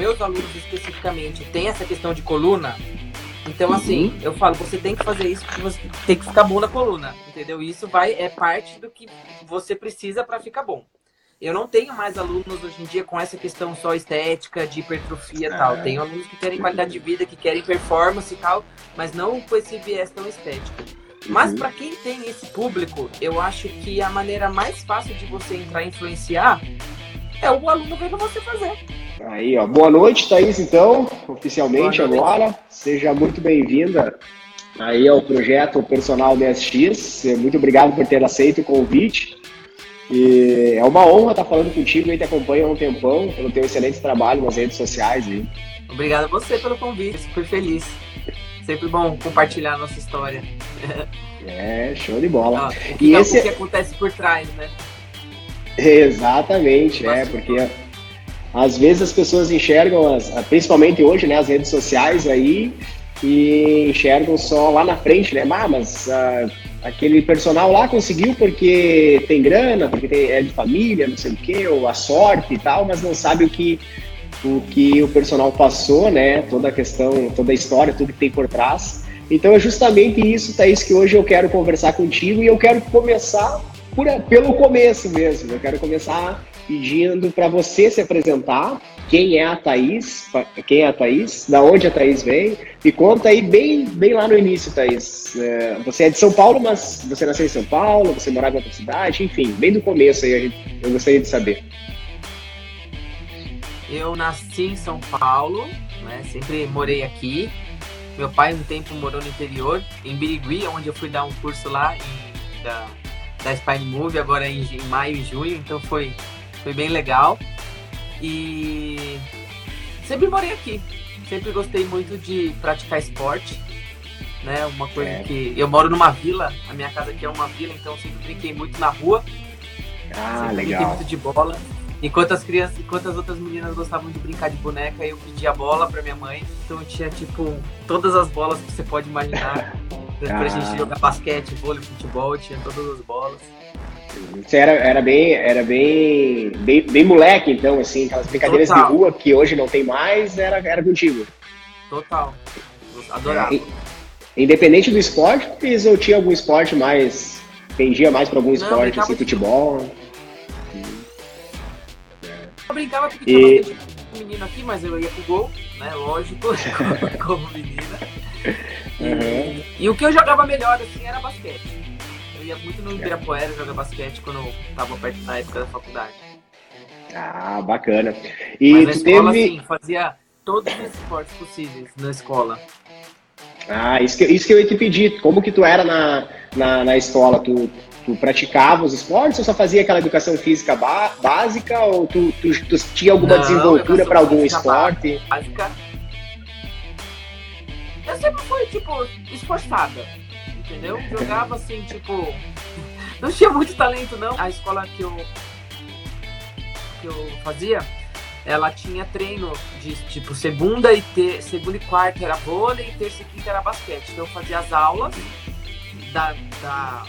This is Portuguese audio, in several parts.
meus alunos especificamente têm essa questão de coluna, então, assim, uhum. eu falo, você tem que fazer isso porque você tem que ficar bom na coluna, entendeu? Isso vai é parte do que você precisa para ficar bom. Eu não tenho mais alunos hoje em dia com essa questão só estética, de hipertrofia e tal. É. Tenho alunos que querem qualidade de vida, que querem performance e tal, mas não com esse viés tão estético. Mas uhum. para quem tem esse público, eu acho que a maneira mais fácil de você entrar e influenciar é o aluno vendo você fazer. Aí, ó. Boa noite, Thaís, então, oficialmente agora. Seja muito bem-vinda aí ao projeto Personal DSX. Muito obrigado por ter aceito o convite. E é uma honra estar falando contigo e te acompanho há um tempão, pelo teu excelente trabalho nas redes sociais. Aí. Obrigado a você pelo convite, super feliz. Sempre bom compartilhar a nossa história. É, show de bola. O que, e esse... o que acontece por trás, né? Exatamente, é, porque às vezes as pessoas enxergam, as, principalmente hoje, né, as redes sociais aí, e enxergam só lá na frente, né? Ah, mas uh, aquele personal lá conseguiu porque tem grana, porque tem, é de família, não sei o quê, ou a sorte e tal, mas não sabe o que o que o personal passou, né? Toda a questão, toda a história, tudo que tem por trás. Então é justamente isso, Thaís, que hoje eu quero conversar contigo e eu quero começar por, pelo começo mesmo. Eu quero começar pedindo para você se apresentar, quem é a Thaís, quem é a Thaís, da onde a Thaís vem, e conta aí bem, bem lá no início, Thaís. É, você é de São Paulo, mas você nasceu em São Paulo, você morava em outra cidade, enfim, bem do começo aí eu gostaria de saber. Eu nasci em São Paulo, né, sempre morei aqui. Meu pai um tempo morou no interior, em Birigui, onde eu fui dar um curso lá em, da, da Spine Move, agora em, em maio e junho, então foi foi bem legal. E sempre morei aqui. Sempre gostei muito de praticar esporte. Né? Uma coisa é. que. Eu moro numa vila, a minha casa aqui é uma vila, então sempre brinquei muito na rua. Ah, sempre legal. Brinquei muito de bola. Enquanto as crianças, enquanto as outras meninas gostavam de brincar de boneca, eu pedia bola pra minha mãe. Então eu tinha, tipo, todas as bolas que você pode imaginar. ah. Pra gente jogar basquete, vôlei, futebol, tinha todas as bolas. Você era, era, bem, era bem, bem, bem moleque, então, assim, aquelas brincadeiras Total. de rua que hoje não tem mais, era, era contigo. Total. Adorava. Independente do esporte, ou tinha algum esporte mais. Pendia mais para algum esporte, não, assim, futebol? Eu brincava porque e... tinha menino aqui, mas eu ia pro gol, né? Lógico, como menina. E, uhum. e o que eu jogava melhor, assim, era basquete ia muito no Ibirapuera jogar basquete quando eu tava perto da época da faculdade. Ah, bacana. E Mas na escola, teve... sim, fazia todos os esportes possíveis na escola. Ah, isso que, isso que eu ia te pedir. Como que tu era na, na, na escola? Tu, tu praticava os esportes ou só fazia aquela educação física básica? Ou tu, tu, tu tinha alguma Não, desenvoltura para algum esporte? Básica. Eu sempre fui, tipo, esforçada entendeu? Jogava assim, tipo. Não tinha muito talento, não. A escola que eu, que eu fazia, ela tinha treino de tipo segunda e ter, segunda e quarta era vôlei terça e quinta era basquete. Então eu fazia as aulas da, da,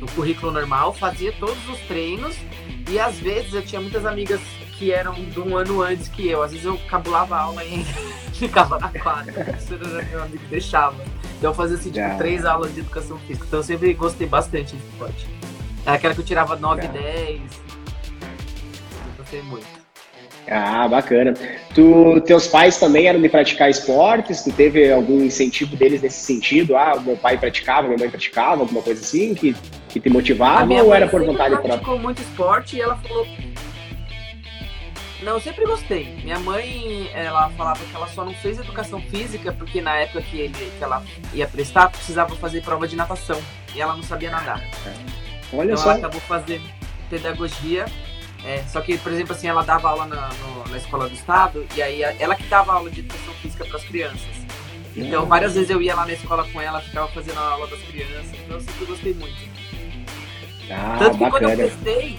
do currículo normal, fazia todos os treinos e às vezes eu tinha muitas amigas que eram de um ano antes que eu. Às vezes eu cabulava a aula e ficava na quadra. Era meu amigo deixava. Então eu fazia assim, tipo, yeah. três aulas de educação física. Então eu sempre gostei bastante de esporte. Era aquela que eu tirava 9 e 10. Gostei muito. Ah, bacana. Tu, teus pais também eram de praticar esportes? Tu teve algum incentivo deles nesse sentido? Ah, meu pai praticava, minha mãe praticava, alguma coisa assim que, que te motivava ou era por vontade própria? Ela praticou muito esporte e ela falou não, eu sempre gostei. Minha mãe, ela falava que ela só não fez educação física porque na época que, ele, que ela ia prestar, precisava fazer prova de natação. E ela não sabia nadar. Olha então só. ela acabou fazendo pedagogia. É, só que, por exemplo, assim, ela dava aula na, no, na escola do estado e aí ela que dava aula de educação física para as crianças. Então, várias vezes eu ia lá na escola com ela, ficava fazendo a aula das crianças. Então, eu sempre gostei muito. Ah, Tanto que bacana. quando eu prestei,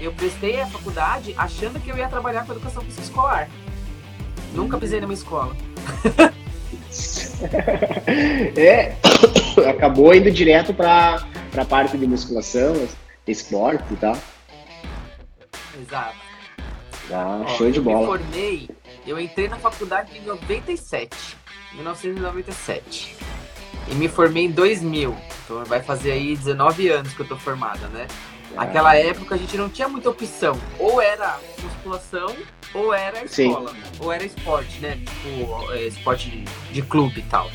eu prestei a faculdade achando que eu ia trabalhar com educação física escolar. Nunca pisei numa escola. é, acabou indo direto para a parte de musculação, esporte e tal. Exato. Ah, Ó, show de bola. Eu me formei Eu entrei na faculdade em 97, 1997. E me formei em 2000. Então vai fazer aí 19 anos que eu tô formada, né? Naquela época a gente não tinha muita opção. Ou era musculação, ou era escola. Sim. Ou era esporte, né? Tipo, é, esporte de, de clube e tal.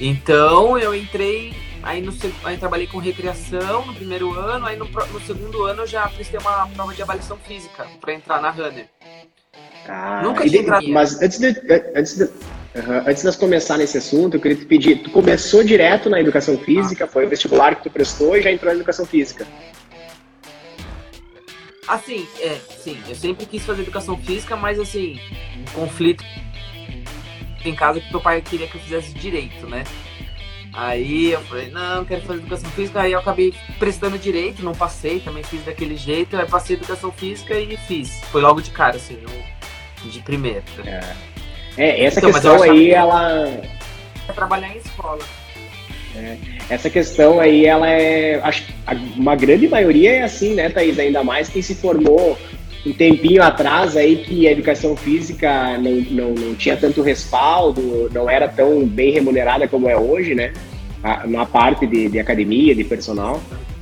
Então eu entrei, aí, no, aí trabalhei com recreação no primeiro ano, aí no, no segundo ano eu já prestei uma prova de avaliação física para entrar na Runner. Ah, Nunca tinha entrado. Mas antes de, antes de. Antes de nós começar nesse assunto, eu queria te pedir, tu começou direto na educação física, ah. foi o vestibular que tu prestou e já entrou na educação física? Assim, é, sim, eu sempre quis fazer educação física, mas assim, um conflito em casa que meu pai queria que eu fizesse direito, né? Aí eu falei, não, quero fazer educação física, aí eu acabei prestando direito, não passei, também fiz daquele jeito, aí passei educação física e fiz. Foi logo de cara, assim, de primeiro. É. É, essa então, questão aí, ela. É trabalhar em escola. É, essa questão aí, ela é. Acho uma grande maioria é assim, né, Thaís? Ainda mais quem se formou um tempinho atrás aí que a educação física não, não, não tinha tanto respaldo, não era tão bem remunerada como é hoje, né? Na parte de, de academia, de personal.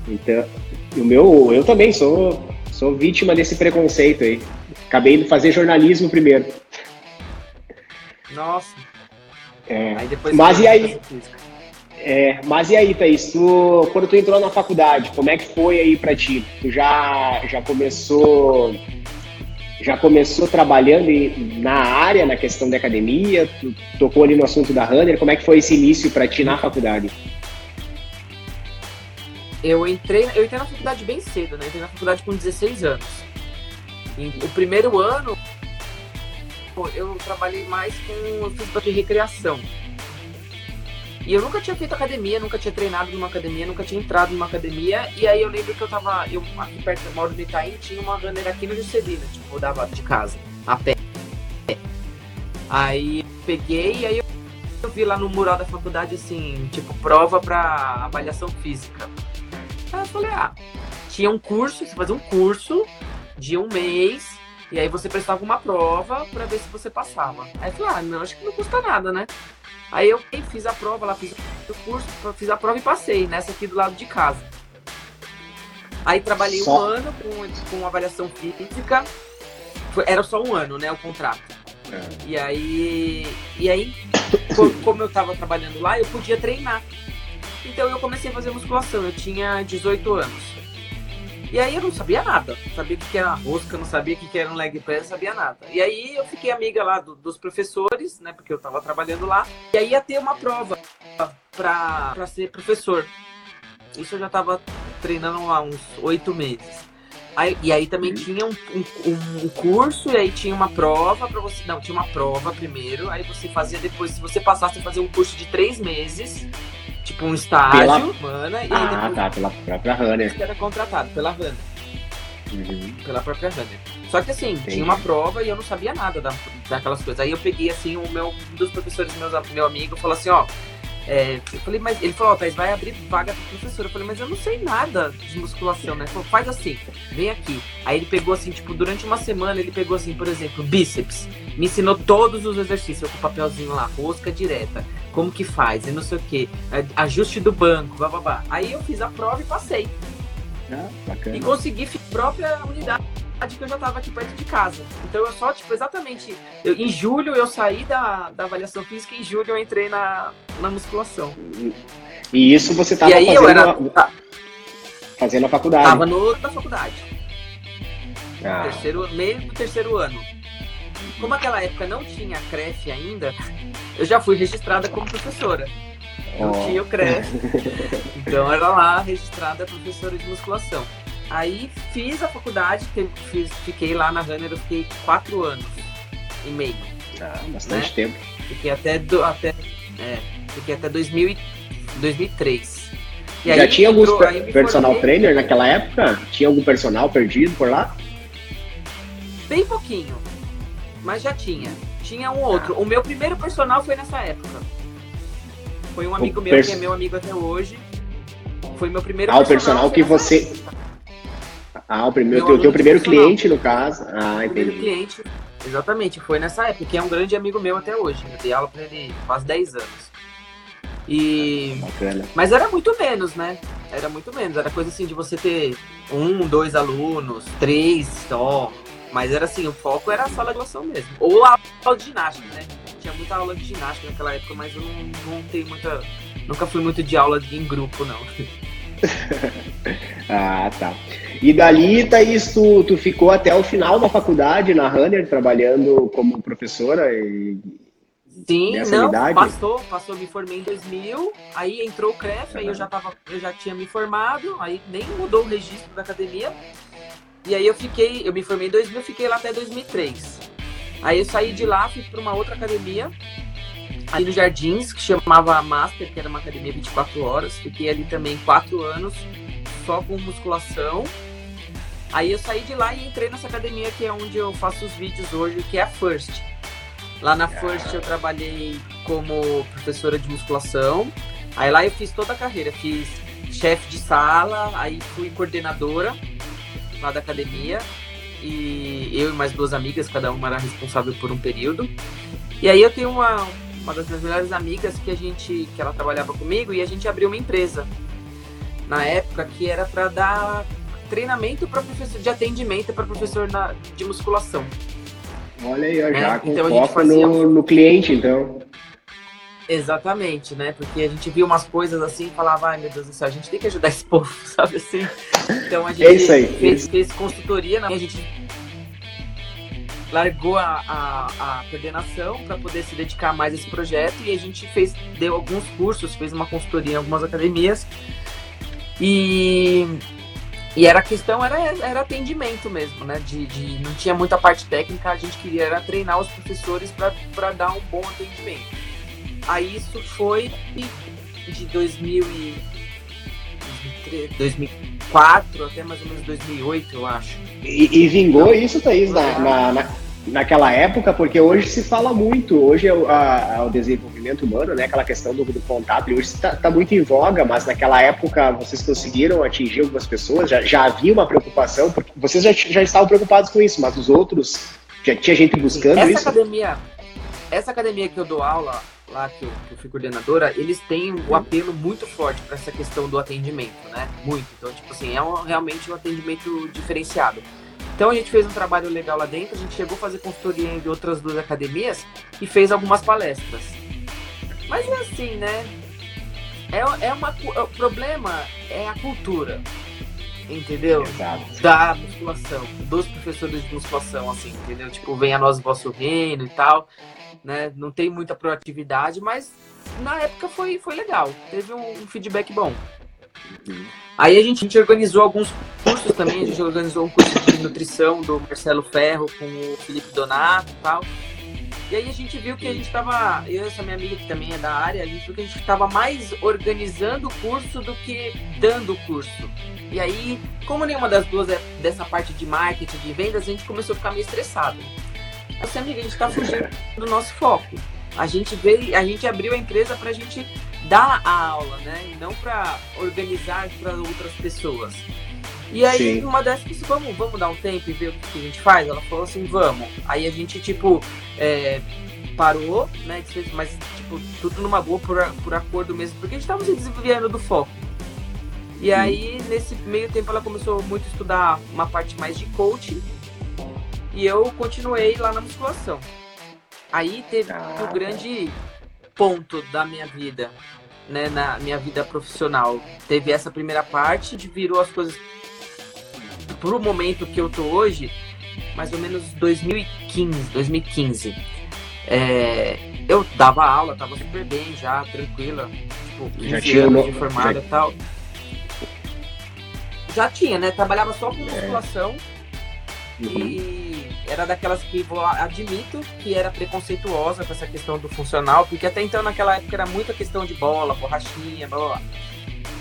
Então, o meu, eu também sou, sou vítima desse preconceito aí. Acabei de fazer jornalismo primeiro. Nossa. É. Mas e aí? É, mas e aí, Thaís, tu, quando tu entrou na faculdade, como é que foi aí para ti? Tu já, já começou já começou trabalhando na área, na questão da academia, tu tocou ali no assunto da Runner, como é que foi esse início para ti na faculdade? Eu entrei, eu entrei na faculdade bem cedo, né? Entrei na faculdade com 16 anos. E o primeiro ano eu trabalhei mais com fiz de recreação. E eu nunca tinha feito academia, nunca tinha treinado numa academia, nunca tinha entrado numa academia. E aí eu lembro que eu tava, eu aqui perto do Mauro do Itaim, tinha uma runner aqui no Juscelino, tipo, rodava de casa, a pé. Aí peguei e aí eu, eu vi lá no mural da faculdade, assim, tipo, prova pra avaliação física. Aí eu falei, ah, tinha um curso, você fazia um curso de um mês e aí você prestava uma prova para ver se você passava. Aí eu falei, ah, não, acho que não custa nada, né? Aí eu fiz a prova lá, fiz o curso, fiz a prova e passei, nessa aqui do lado de casa. Aí trabalhei só... um ano com, com avaliação física. Foi, era só um ano, né, o contrato. É. E aí, e aí como eu estava trabalhando lá, eu podia treinar. Então eu comecei a fazer musculação. Eu tinha 18 anos. E aí eu não sabia nada. Não sabia o que era rosca, não sabia o que era um leg press, não sabia nada. E aí eu fiquei amiga lá do, dos professores, né? Porque eu tava trabalhando lá. E aí ia ter uma prova pra, pra ser professor. Isso eu já tava treinando há uns oito meses. Aí, e aí também tinha um, um, um, curso, e aí tinha uma prova para você. Não, tinha uma prova primeiro, aí você fazia depois, se você passasse a fazer um curso de três meses, tipo um estágio, pela... mana, e ah, depois... tá, pela própria Runner. Que era contratado pela Runner. Uhum. Pela própria Runner. Só que assim, Entendi. tinha uma prova e eu não sabia nada da, daquelas coisas. Aí eu peguei assim, o meu, um dos professores, meus, meu amigo, falou assim, ó. É, eu falei, mas ele falou, ó, vai abrir vaga pro professor. Eu falei, mas eu não sei nada de musculação, né? Ele falou, faz assim, vem aqui. Aí ele pegou assim, tipo, durante uma semana, ele pegou assim, por exemplo, bíceps. Me ensinou todos os exercícios, com o papelzinho lá, rosca direta como que faz, e não sei o que, ajuste do banco, babá. Aí eu fiz a prova e passei. Ah. E consegui a própria unidade que eu já estava aqui perto de casa. Então eu só, tipo, exatamente. Eu, em julho eu saí da, da avaliação física, em julho eu entrei na, na musculação. E isso você estava fazendo, era, a, fazendo a faculdade? Tava no, na faculdade. Ah. Terceiro, meio do terceiro ano. Como aquela época não tinha CREF ainda, eu já fui registrada como professora. Não oh. tinha o CREF. então era lá registrada professora de musculação. Aí fiz a faculdade, fiz, fiquei lá na Runner, eu fiquei quatro anos e meio. Ah, bastante né? tempo. Fiquei até, do, até, é, fiquei até 2000, 2003. E Já tinha alguns entrou, personal trainer naquela época? Tinha algum personal perdido por lá? Bem pouquinho mas já tinha. Tinha um outro. O meu primeiro personal foi nessa época. Foi um amigo meu, que é meu amigo até hoje. Foi meu primeiro Ah, o personal que você. Época. Ah, o primeiro, teu, teu primeiro cliente, no caso. Ah, entendi. Primeiro cliente Exatamente, foi nessa época, que é um grande amigo meu até hoje. Eu dei aula pra ele faz 10 anos. E. Bacana. Mas era muito menos, né? Era muito menos. Era coisa assim de você ter um, dois alunos, três só. Mas era assim, o foco era a sala de ação mesmo. Ou a aula de ginástica, né? Tinha muita aula de ginástica naquela época, mas eu não, não tenho muita. Nunca fui muito de aula em grupo, não. ah, tá. E dali, Thaís, tu, tu ficou até o final da faculdade na Runner, trabalhando como professora e, Sim, não, unidade? passou, passou, me formei em 2000, aí entrou o CREF, aí eu já, tava, eu já tinha me formado, aí nem mudou o registro da academia, e aí eu fiquei, eu me formei em 2000, fiquei lá até 2003. Aí eu saí de lá, fui para uma outra academia, ali no Jardins, que chamava Master, que era uma academia 24 horas, fiquei ali também quatro anos, só com musculação, Aí eu saí de lá e entrei nessa academia que é onde eu faço os vídeos hoje, que é a First. Lá na First eu trabalhei como professora de musculação. Aí lá eu fiz toda a carreira, fiz chefe de sala, aí fui coordenadora lá da academia. E eu e mais duas amigas, cada uma era responsável por um período. E aí eu tenho uma, uma das minhas melhores amigas que a gente que ela trabalhava comigo e a gente abriu uma empresa na época que era para dar treinamento para professor de atendimento para professor na, de musculação. Olha aí, ó, já é, com então foco fazia... no, no cliente, então. Exatamente, né? Porque a gente viu umas coisas assim e falava, ai meu Deus do céu, a gente tem que ajudar esse povo, sabe assim? Então a é gente é isso aí, fez, isso. fez consultoria, né? a gente largou a, a, a coordenação para poder se dedicar mais a esse projeto e a gente fez, deu alguns cursos, fez uma consultoria em algumas academias e e era a questão era, era atendimento mesmo, né? De, de, não tinha muita parte técnica, a gente queria era treinar os professores para dar um bom atendimento. Aí isso foi de 2000 e, 2004 até mais ou menos 2008, eu acho. E, e vingou isso, Thaís, na, na, na, naquela época, porque hoje se fala muito, hoje é o, a, o desenvolvimento humano, né, aquela questão do, do contato, hoje está tá muito em voga, mas naquela época vocês conseguiram atingir algumas pessoas, já, já havia uma preocupação, porque vocês já, já estavam preocupados com isso, mas os outros, já tinha gente buscando essa isso? Academia, essa academia que eu dou aula, lá que eu, que eu fui coordenadora, eles têm o um apelo muito forte para essa questão do atendimento, né? Muito. Então, tipo assim, é um, realmente um atendimento diferenciado. Então a gente fez um trabalho legal lá dentro, a gente chegou a fazer consultoria em outras duas academias e fez algumas palestras. Mas é assim, né? É, é uma, o problema é a cultura, entendeu? Exato. Da musculação, dos professores de musculação, assim, entendeu? Tipo, vem a nós o vosso reino e tal, né? Não tem muita proatividade, mas na época foi, foi legal, teve um, um feedback bom. Uhum. Aí a gente, a gente, organizou alguns cursos também, a gente organizou um curso de nutrição do Marcelo Ferro com o Felipe Donato e tal. E aí a gente viu que a gente estava, eu e essa minha amiga que também é da área, a gente viu que a gente estava mais organizando o curso do que dando o curso. E aí, como nenhuma das duas é dessa parte de marketing, de vendas, a gente começou a ficar meio estressado. Assim, amiga, a gente está fugindo do nosso foco. A gente veio, a gente abriu a empresa para a gente dar a aula, né? E não para organizar para outras pessoas. E aí, Sim. uma dessas, disse, vamos, vamos dar um tempo e ver o que a gente faz? Ela falou assim, vamos. Aí a gente, tipo, é, parou, né? Mas, tipo, tudo numa boa por, por acordo mesmo, porque a gente estava se desviando do foco. E aí, nesse meio tempo, ela começou muito a estudar uma parte mais de coaching. E eu continuei lá na musculação. Aí teve ah. o grande ponto da minha vida, né, na minha vida profissional. Teve essa primeira parte, de virou as coisas pro momento que eu tô hoje, mais ou menos 2015, 2015. É, eu dava aula, tava super bem já, tranquila, tipo, 15 já tinha anos de formada e tal. Já tinha, né? Trabalhava só com é. musculação é. uhum. e era daquelas que vou admito que era preconceituosa com essa questão do funcional, porque até então naquela época era muita questão de bola, borrachinha, blá blá. blá.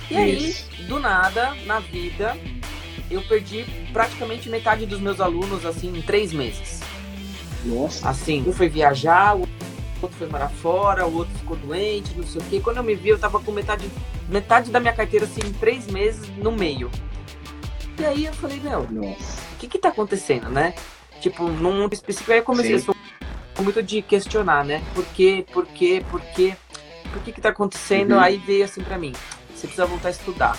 E Isso. aí, do nada, na vida, eu perdi praticamente metade dos meus alunos assim em três meses. Nossa. Assim, um foi viajar, o outro foi morar fora, o outro ficou doente, não sei o quê. Quando eu me vi, eu tava com metade, metade da minha carteira assim em três meses no meio. E aí eu falei, meu, o que que tá acontecendo, né? tipo, num mundo específico, aí eu comecei, Sim. sou muito de questionar, né? Por quê, por quê, por quê? Por que que tá acontecendo? Uhum. Aí veio assim pra mim, você precisa voltar a estudar.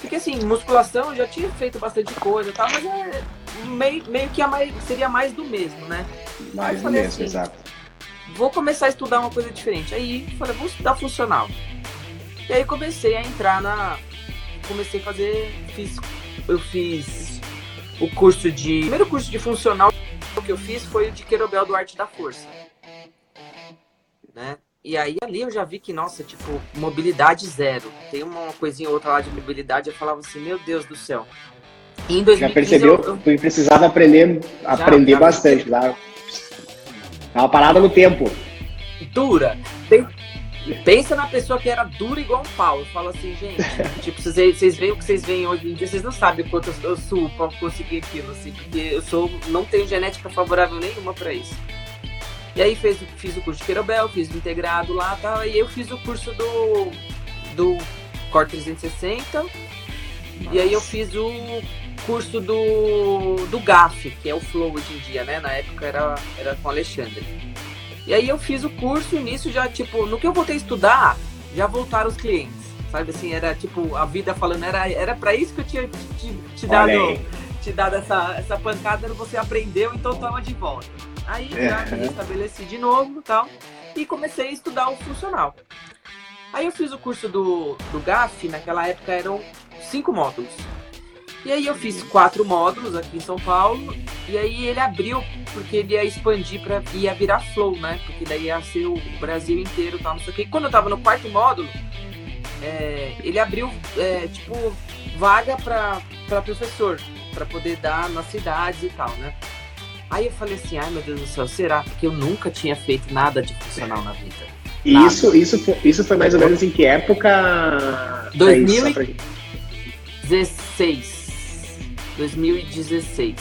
Porque assim, musculação eu já tinha feito bastante coisa, tá? mas é meio, meio que mais, seria mais do mesmo, né? Mais do mesmo, assim, exato. Vou começar a estudar uma coisa diferente. Aí falei, vou estudar funcional. E aí comecei a entrar na. Comecei a fazer. Fiz, eu fiz o curso de. O primeiro curso de funcional que eu fiz foi o de Querobel do Arte da Força. Né? E aí ali eu já vi que, nossa, tipo, mobilidade zero. Tem uma coisinha ou outra lá de mobilidade, eu falava assim, meu Deus do céu. E em 2015, já percebeu? Eu, eu... precisava aprender, já, aprender já, bastante lá. Tava parada no tempo. Dura. Tem, pensa na pessoa que era dura igual um pau. Eu falo assim, gente, tipo, vocês, vocês veem o que vocês veem hoje em dia, vocês não sabem o quanto eu, eu suo pra conseguir aquilo, assim, porque eu sou, não tenho genética favorável nenhuma para isso. E aí fez, fiz o curso de Querobel, fiz o integrado lá tal, e eu fiz o curso do, do Core 360. Nossa. E aí eu fiz o curso do, do GAF, que é o Flow hoje em dia, né? Na época era, era com o Alexandre. E aí eu fiz o curso e nisso já, tipo, no que eu voltei a estudar, já voltaram os clientes. Sabe assim, era tipo, a vida falando, era, era pra isso que eu tinha te, te dado, te dado essa, essa pancada, você aprendeu, então toma de volta. Aí é. já me restabeleci de novo tal. E comecei a estudar o funcional. Aí eu fiz o curso do, do GAF, naquela época eram cinco módulos. E aí eu fiz quatro módulos aqui em São Paulo. E aí ele abriu, porque ele ia expandir para ia virar flow, né? Porque daí ia ser o Brasil inteiro tal, não sei o quê. E quando eu tava no quarto módulo, é, ele abriu, é, tipo, vaga para professor, para poder dar nas cidades e tal, né? Aí eu falei assim, ai meu Deus do céu, será? Porque eu nunca tinha feito nada de funcional na vida. E isso, isso, foi, isso foi mais ou menos em que época? 2016. 2016.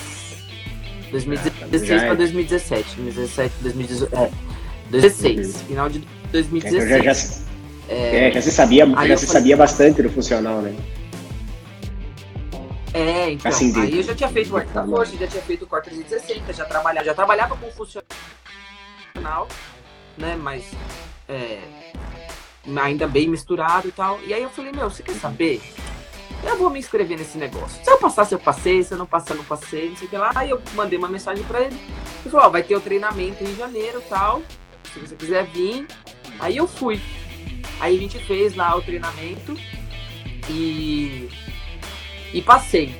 2016 para 2017. 2017, 2018. É, 2016. Uhum. Final de 2016. É, já, já, é, é, já se sabia, já se falei, sabia bastante do funcional, né? É, então, assim, aí eu já tinha feito o da Força, já tinha feito o Core 360, já trabalhava, já trabalhava com funcional, né, mas é, ainda bem misturado e tal. E aí eu falei, meu, você quer saber? Eu vou me inscrever nesse negócio. Se eu passar, se eu passei, se eu não passar, não passei, não sei o que lá. Aí eu mandei uma mensagem para ele. Ele falou, ó, vai ter o treinamento em janeiro tal. Se você quiser vir. Aí eu fui. Aí a gente fez lá o treinamento e e passei.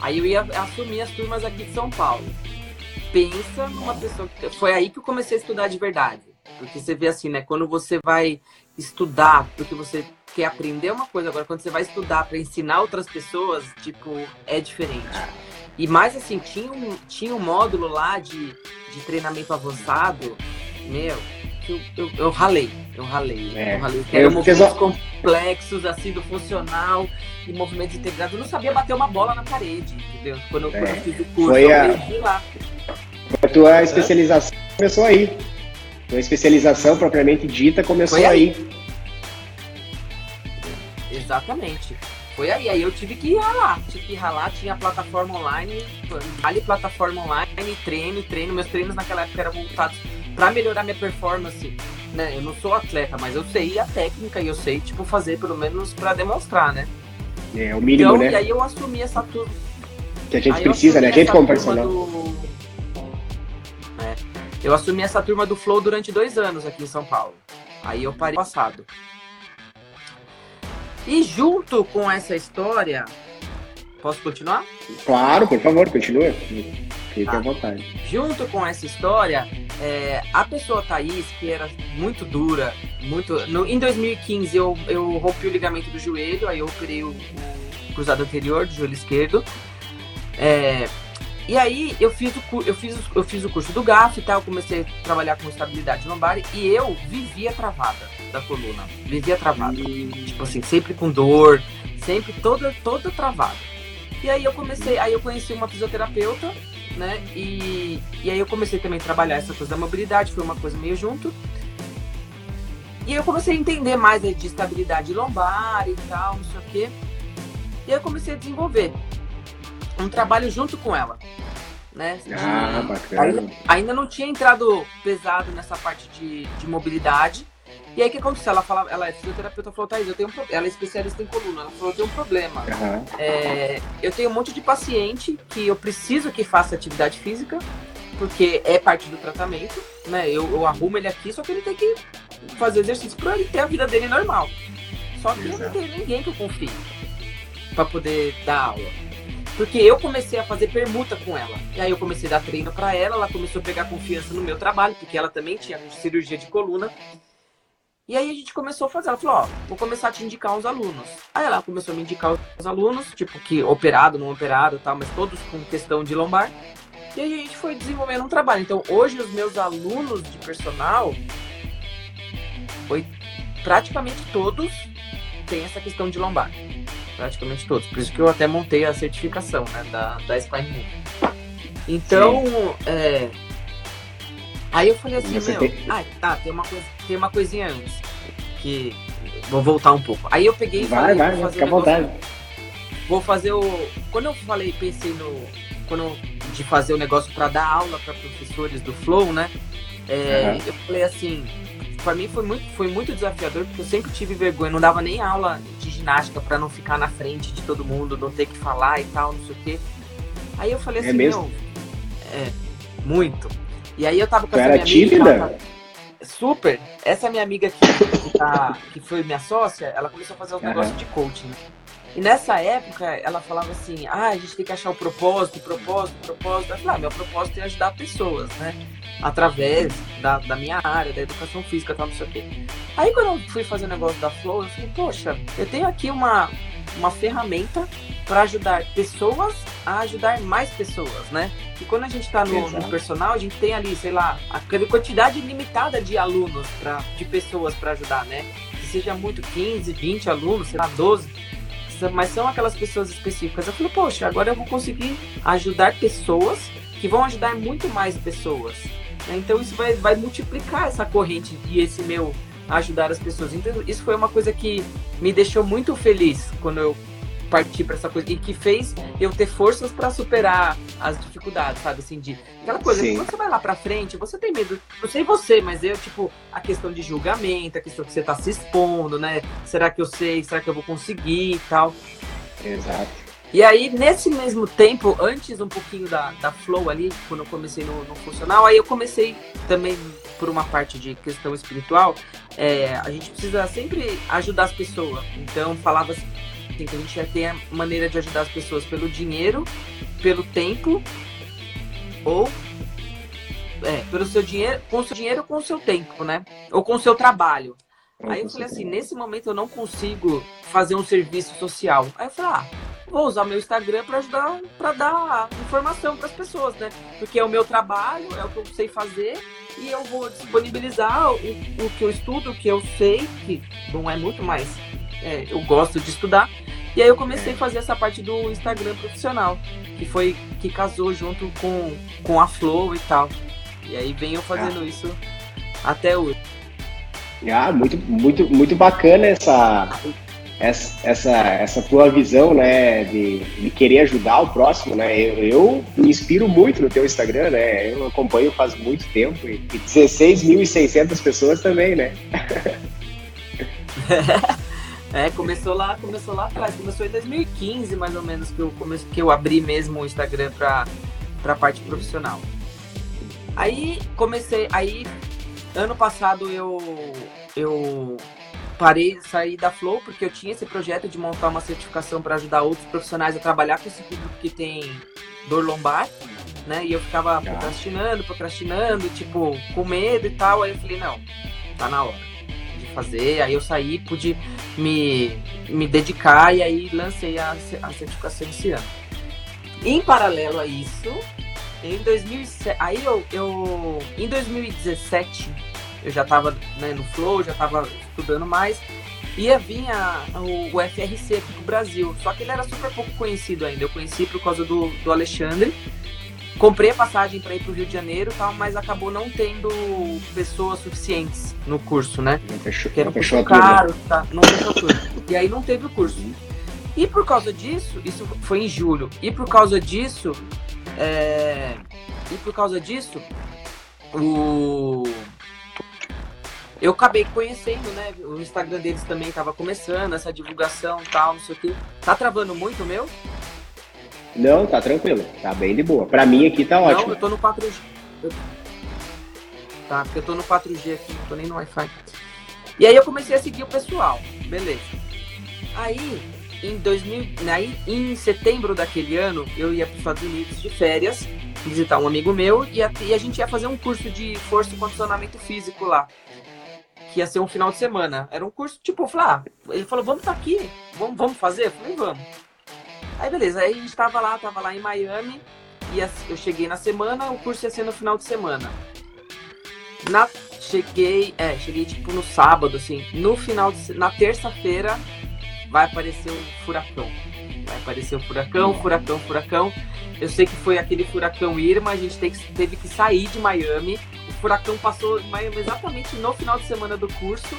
Aí eu ia assumir as turmas aqui de São Paulo. Pensa numa pessoa que. Foi aí que eu comecei a estudar de verdade. Porque você vê assim, né? Quando você vai estudar, porque você quer aprender uma coisa, agora quando você vai estudar para ensinar outras pessoas, tipo, é diferente. E mais assim, tinha um, tinha um módulo lá de, de treinamento avançado, meu, eu, eu, eu ralei, eu ralei, é. eu ralei. Eram movimentos complexos, assim, do funcional e movimentos integrados. Eu não sabia bater uma bola na parede, entendeu? Quando, é. quando eu fiz o curso, Foi a... eu lá. A tua especialização começou aí. A tua especialização propriamente dita começou aí. aí. Exatamente. Foi aí, aí eu tive que ralar, tive que ralar, tinha plataforma online, ali plataforma online, treino, treino, meus treinos naquela época eram voltados para melhorar minha performance, né? Eu não sou atleta, mas eu sei a técnica e eu sei, tipo, fazer pelo menos para demonstrar, né? É, o mínimo, então, né? E aí eu assumi essa turma. Que a gente aí precisa, né? A gente como personal. Do... É, eu assumi essa turma do Flow durante dois anos aqui em São Paulo. Aí eu parei passado. E junto com essa história, posso continuar? Claro, por favor, continua. Fique tá. à vontade. Junto com essa história, é, a pessoa Thaís, que era muito dura, muito. No, em 2015 eu, eu rompi o ligamento do joelho, aí eu operei o, o cruzado anterior do joelho esquerdo. É, e aí eu fiz, o, eu, fiz, eu fiz o curso do GAF e tal, comecei a trabalhar com estabilidade lombar e eu vivia travada da coluna. Vivia travada. Tipo assim, sempre com dor, sempre toda, toda travada. E aí eu comecei, aí eu conheci uma fisioterapeuta, né? E, e aí eu comecei também a trabalhar essa coisa da mobilidade, foi uma coisa meio junto. E eu comecei a entender mais de estabilidade lombar e tal, não sei o quê. E aí eu comecei a desenvolver um trabalho junto com ela. né? De, ah, bacana. Ainda, ainda, não tinha entrado pesado nessa parte de, de mobilidade. E aí o que aconteceu? Ela falava, ela é fisioterapeuta, falou, Thaís, eu tenho um ela é especialista em coluna, ela falou, eu tenho um problema. Uhum. É, eu tenho um monte de paciente que eu preciso que faça atividade física, porque é parte do tratamento, né? Eu, eu arrumo ele aqui, só que ele tem que fazer exercício para ele ter a vida dele normal. Só que Exato. eu não tenho ninguém que eu confie para poder dar aula. Porque eu comecei a fazer permuta com ela. E aí eu comecei a dar treino para ela, ela começou a pegar confiança no meu trabalho, porque ela também tinha cirurgia de coluna. E aí a gente começou a fazer. Ela falou, ó, vou começar a te indicar uns alunos. Aí ela começou a me indicar os alunos, tipo, que operado, não operado tal, mas todos com questão de lombar. E aí a gente foi desenvolvendo um trabalho. Então hoje os meus alunos de personal foi praticamente todos têm essa questão de lombar. Praticamente todos. Por isso que eu até montei a certificação né, da, da Spine Move. Então, é, Aí eu falei assim, Você meu, tem... ah, tá, tem uma, coisa, tem uma coisinha antes. Que. Vou voltar um pouco. Aí eu peguei e vai, falei, vai, fica à vontade. Vou fazer o. Quando eu falei, pensei no. Quando de fazer o negócio para dar aula para professores do Flow, né? É, uhum. Eu falei assim, para mim foi muito, foi muito desafiador, porque eu sempre tive vergonha, não dava nem aula de ginástica para não ficar na frente de todo mundo, não ter que falar e tal, não sei o quê. Aí eu falei é assim, mesmo? meu, é, muito. E aí eu tava com essa minha tímida? amiga. Super. Essa minha amiga que, que, tá, que foi minha sócia, ela começou a fazer um uhum. negócios de coaching. E nessa época, ela falava assim: ah, a gente tem que achar o propósito, propósito, propósito. Eu falei: ah, meu propósito é ajudar pessoas, né? Através da, da minha área, da educação física, tal, não sei o quê. Aí, quando eu fui fazer o negócio da Flow, eu falei: poxa, eu tenho aqui uma, uma ferramenta para ajudar pessoas a ajudar mais pessoas, né? E quando a gente está no, no, personal, a gente tem ali, sei lá, aquela quantidade limitada de alunos, pra, de pessoas para ajudar, né? Que seja muito 15, 20 alunos, sei lá, 12. Mas são aquelas pessoas específicas. Eu falei, poxa, agora eu vou conseguir ajudar pessoas que vão ajudar muito mais pessoas. Né? Então isso vai, vai multiplicar essa corrente e esse meu ajudar as pessoas. Então isso foi uma coisa que me deixou muito feliz quando eu partir para essa coisa e que fez eu ter forças para superar as dificuldades, sabe? Assim, de aquela coisa, Sim. quando você vai lá para frente, você tem medo, não sei você, mas eu, tipo, a questão de julgamento, a questão que você tá se expondo, né? Será que eu sei? Será que eu vou conseguir e tal? Exato. E aí, nesse mesmo tempo, antes um pouquinho da, da Flow ali, quando eu comecei no, no funcional, aí eu comecei também por uma parte de questão espiritual, é, a gente precisa sempre ajudar as pessoas. Então, falava assim, que a gente ia ter a maneira de ajudar as pessoas pelo dinheiro, pelo tempo ou é, pelo seu dinheiro, com o seu dinheiro ou com o seu tempo, né? Ou com o seu trabalho. Aí eu falei assim, nesse momento eu não consigo fazer um serviço social. Aí eu falei, ah, vou usar meu Instagram para ajudar, para dar informação para as pessoas, né? Porque é o meu trabalho, é o que eu sei fazer e eu vou disponibilizar o, o que eu estudo, o que eu sei, que não é muito mais é, eu gosto de estudar. E aí eu comecei a fazer essa parte do Instagram profissional, que foi que casou junto com, com a Flow e tal. E aí venho fazendo ah. isso até hoje. Ah, muito, muito, muito bacana essa, essa, essa, essa tua visão, né, de, de querer ajudar o próximo, né? Eu, eu, me inspiro muito no teu Instagram, né? Eu acompanho faz muito tempo e, e 16.600 pessoas também, né? É, começou lá, começou lá atrás, começou em 2015 mais ou menos que eu comecei, que eu abri mesmo o Instagram para para parte profissional. Aí comecei, aí ano passado eu eu parei, saí da Flow porque eu tinha esse projeto de montar uma certificação para ajudar outros profissionais a trabalhar com esse público que tem dor lombar, né? E eu ficava procrastinando, procrastinando, tipo, com medo e tal. Aí eu falei, não, tá na hora fazer. Aí eu saí, pude me, me dedicar e aí lancei a, a certificação esse ano. Em paralelo a isso, em 2007, aí eu, eu em 2017 eu já estava né, no Flow, já estava estudando mais. Ia vir a, o, o FRC aqui pro Brasil, só que ele era super pouco conhecido ainda. Eu conheci por causa do, do Alexandre, comprei a passagem para ir para o Rio de Janeiro, tal, mas acabou não tendo pessoas suficientes no curso, né? Não fechou, que era um fechou caro, tá? Não fechou tudo. E aí não teve o curso. E por causa disso, isso foi em julho. E por causa disso, É, e por causa disso, o eu acabei conhecendo, né? O Instagram deles também estava começando, essa divulgação e tal, não sei o que. Tá travando muito o meu? Não, tá tranquilo. Tá bem de boa. Pra mim aqui tá ótimo. Não, eu tô no 4G. Eu... Tá, porque eu tô no 4G aqui, não tô nem no Wi-Fi. E aí eu comecei a seguir o pessoal. Beleza. Aí, em 2000, aí, em setembro daquele ano, eu ia para os Estados Unidos de férias, visitar um amigo meu, e a, e a gente ia fazer um curso de força e condicionamento físico lá que ia ser um final de semana. Era um curso, tipo, eu falei, ah, ele falou, vamos estar tá aqui, vamos, vamos fazer? Eu falei, vamos. Aí beleza, aí a gente tava lá, tava lá em Miami, e eu cheguei na semana, o curso ia ser no final de semana. Na, cheguei, é, cheguei tipo no sábado, assim, no final de, na terça-feira vai aparecer um furacão. Vai aparecer um furacão, furacão, furacão. Eu sei que foi aquele furacão Irma, a gente teve que sair de Miami furacão passou exatamente no final de semana do curso.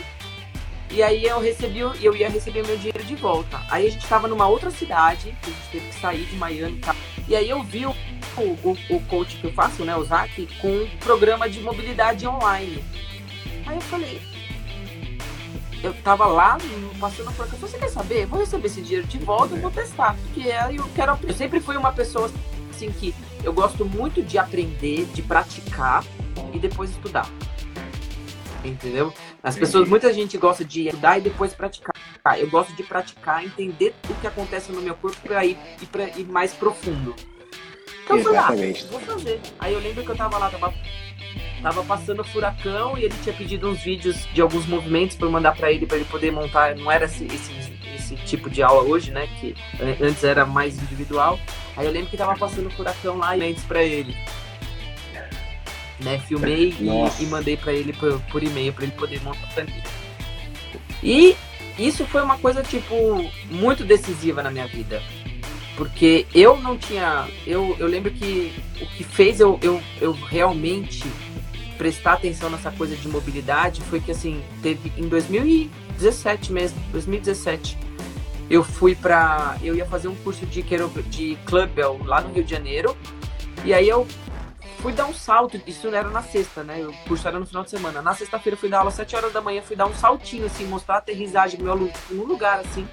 E aí eu recebi, eu ia receber meu dinheiro de volta. Aí a gente estava numa outra cidade, a gente teve que sair de Miami. Tá? E aí eu vi o, o, o coach que eu faço, né, o Zac, com um programa de mobilidade online. Aí eu falei, eu tava lá passando por aqui, você quer saber? Vou receber esse dinheiro de volta, eu vou testar. Porque eu quero. Eu sempre fui uma pessoa assim que eu gosto muito de aprender, de praticar e depois estudar. Entendeu? As pessoas, muita gente gosta de estudar e depois praticar. Eu gosto de praticar, entender o que acontece no meu corpo para ir, ir, pra, ir mais profundo. Então eu falei, ah, vou fazer. Aí eu lembro que eu tava lá, tava, tava passando furacão e ele tinha pedido uns vídeos de alguns movimentos para mandar para ele, para ele poder montar. Não era esse, esse, esse, tipo de aula hoje, né? Que antes era mais individual. Aí eu lembro que tava passando furacão lá e antes para ele né? Filmei e, e, mandei para ele por, por e-mail para ele poder montar a planilha. E isso foi uma coisa tipo muito decisiva na minha vida, porque eu não tinha, eu, eu lembro que o que fez eu, eu, eu realmente prestar atenção nessa coisa de mobilidade foi que assim teve em 2017 mesmo, 2017 eu fui para eu ia fazer um curso de de clubbell lá no Rio de Janeiro e aí eu fui dar um salto, isso era na sexta, né? O curso era no final de semana. Na sexta-feira fui dar aula às 7 horas da manhã, fui dar um saltinho, assim, mostrar a aterrissagem do meu aluno num lugar, assim.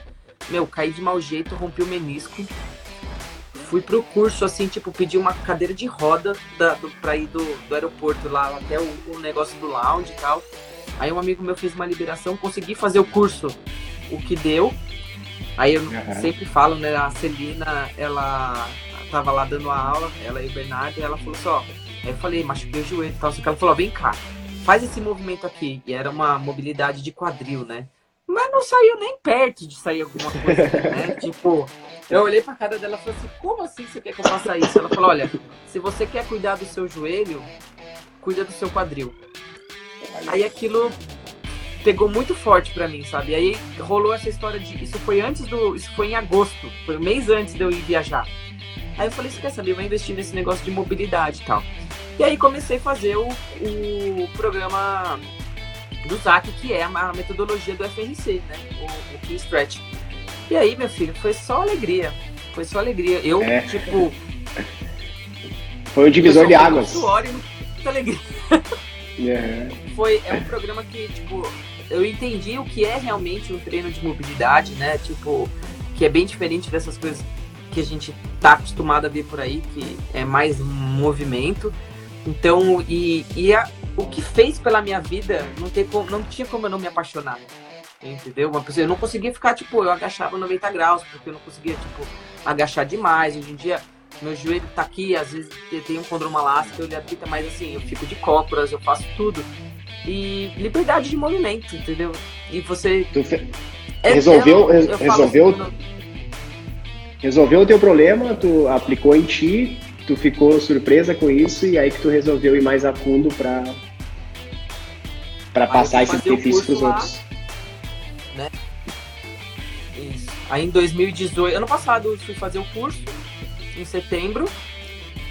Meu, caí de mau jeito, rompi o menisco. Fui pro curso, assim, tipo, pedi uma cadeira de roda da, do, pra ir do, do aeroporto lá até o, o negócio do lounge e tal. Aí um amigo meu fez uma liberação, consegui fazer o curso, o que deu. Aí eu uhum. sempre falo, né, a Celina, ela tava lá dando a aula, ela e o Bernardo, e ela falou só, assim, aí eu falei, machuquei o joelho e tal, só que ela falou, vem cá, faz esse movimento aqui, e era uma mobilidade de quadril, né? Mas não saiu nem perto de sair alguma coisa, né? tipo, eu olhei pra cara dela e falei assim, como assim você quer que eu faça isso? Ela falou, olha, se você quer cuidar do seu joelho, cuida do seu quadril. Aí aquilo pegou muito forte para mim, sabe? Aí rolou essa história de. Isso foi antes do. Isso foi em agosto. Foi um mês antes de eu ir viajar. Aí eu falei, você quer saber, eu vou investir nesse negócio de mobilidade e tal. E aí comecei a fazer o, o programa do ZAC, que é a metodologia do FRC, né? O, o Key Stretch. E aí, meu filho, foi só alegria. Foi só alegria. Eu, é. tipo. Foi o divisor de águas. Suor e muita alegria. É. Foi, é um programa que, tipo, eu entendi o que é realmente um treino de mobilidade, né? Tipo, que é bem diferente dessas coisas que a gente tá acostumado a ver por aí, que é mais movimento. Então, e, e a, o que fez pela minha vida, não, tem como, não tinha como eu não me apaixonar. Entendeu? Uma pessoa, eu não conseguia ficar, tipo, eu agachava 90 graus, porque eu não conseguia, tipo, agachar demais. Hoje em dia, meu joelho tá aqui, às vezes tem um condromalácico, ele apita, mas assim, eu fico de cócoras, eu faço tudo. E liberdade de movimento, entendeu? E você. Fe... É, resolveu, eu, eu resolveu, assim, resolveu o teu problema, tu aplicou em ti, tu ficou surpresa com isso e aí que tu resolveu ir mais a fundo para para passar esse benefício para os outros. Né? Isso. Aí em 2018, ano passado eu fui fazer o curso em setembro,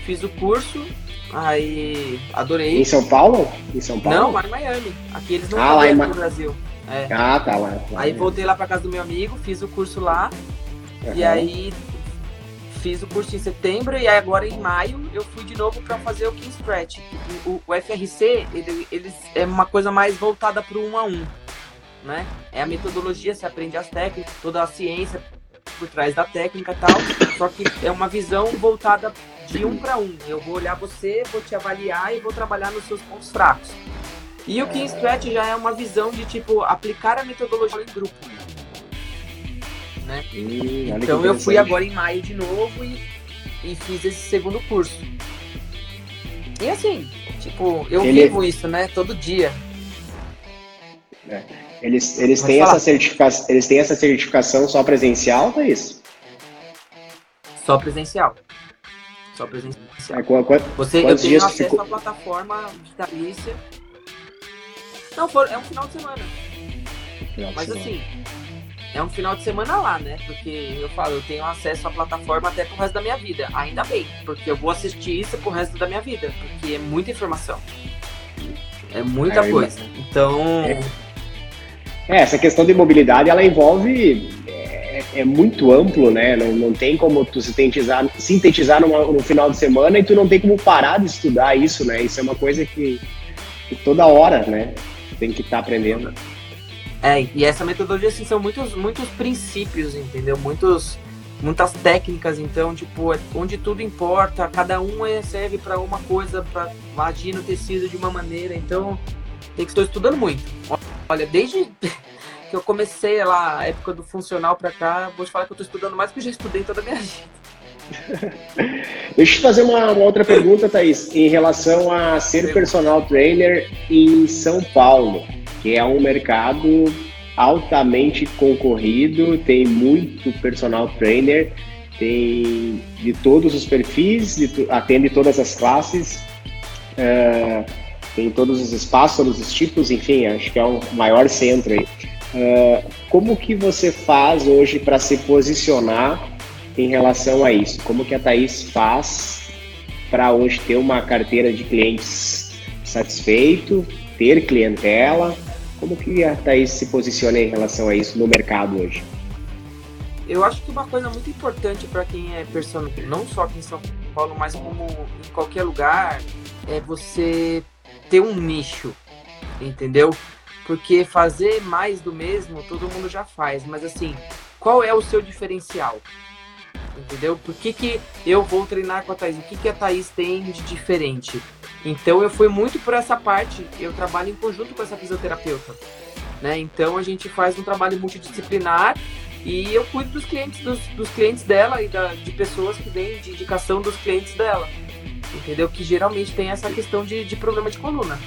fiz o curso, aí adorei. Em São Paulo? Em São Paulo? Não, lá em Miami. Aqui eles não ah, lá em no Brasil. É. Ah, tá lá. lá aí voltei lá para casa do meu amigo, fiz o curso lá Uhum. E aí fiz o curso em setembro e agora em maio eu fui de novo para fazer o King Stretch. O, o FRC ele, ele é uma coisa mais voltada para o um a um, né? É a metodologia, você aprende as técnicas, toda a ciência por trás da técnica e tal, só que é uma visão voltada de um para um. Eu vou olhar você, vou te avaliar e vou trabalhar nos seus pontos fracos. E o King Stretch já é uma visão de tipo aplicar a metodologia em grupo né? Então eu fui agora em maio de novo e, e fiz esse segundo curso. E assim, tipo, eu Ele... vivo isso, né? Todo dia. É. Eles, eles, têm essa certificação, eles têm essa certificação só presencial, é isso? Só presencial. Só presencial. É, qual, qual, Você, eu tenho acesso ficou... à plataforma vitalícia. Não, for, é um final de semana. Final Mas de semana. assim, é um final de semana lá, né? Porque eu falo, eu tenho acesso à plataforma até pro resto da minha vida. Ainda bem, porque eu vou assistir isso pro resto da minha vida, porque é muita informação. É muita é, coisa. Então. É. é, essa questão de mobilidade ela envolve. É, é, muito amplo, né? Não, não tem como tu sintetizar, sintetizar numa, no final de semana e tu não tem como parar de estudar isso, né? Isso é uma coisa que, que toda hora, né? Tem que estar tá aprendendo. É, e essa metodologia, assim, são muitos, muitos princípios, entendeu? Muitos, muitas técnicas, então, tipo, é onde tudo importa, cada um é, serve para uma coisa, para agir no tecido de uma maneira, então, tem que estou estudando muito. Olha, desde que eu comecei lá, a época do funcional para cá, vou te falar que eu estou estudando mais do que eu já estudei toda a minha vida. Deixa eu te fazer uma, uma, outra pergunta, Thaís, em relação a ser personal trainer em São Paulo que é um mercado altamente concorrido, tem muito personal trainer, tem de todos os perfis, de, atende todas as classes, uh, tem todos os espaços, todos os tipos, enfim, acho que é o maior centro aí. Uh, como que você faz hoje para se posicionar em relação a isso? Como que a Thaís faz para hoje ter uma carteira de clientes satisfeito, ter clientela como que a Thaís se posiciona em relação a isso no mercado hoje? Eu acho que uma coisa muito importante para quem é personal, não só aqui em São Paulo, mas como em qualquer lugar, é você ter um nicho, entendeu? Porque fazer mais do mesmo todo mundo já faz, mas assim, qual é o seu diferencial? Entendeu? Por que, que eu vou treinar com a Thaís? O que, que a Thaís tem de diferente? Então eu fui muito por essa parte, eu trabalho em conjunto com essa fisioterapeuta. Né? Então a gente faz um trabalho multidisciplinar e eu cuido dos clientes, dos, dos clientes dela e da, de pessoas que vêm de indicação dos clientes dela. Entendeu? Que geralmente tem essa questão de, de problema de coluna.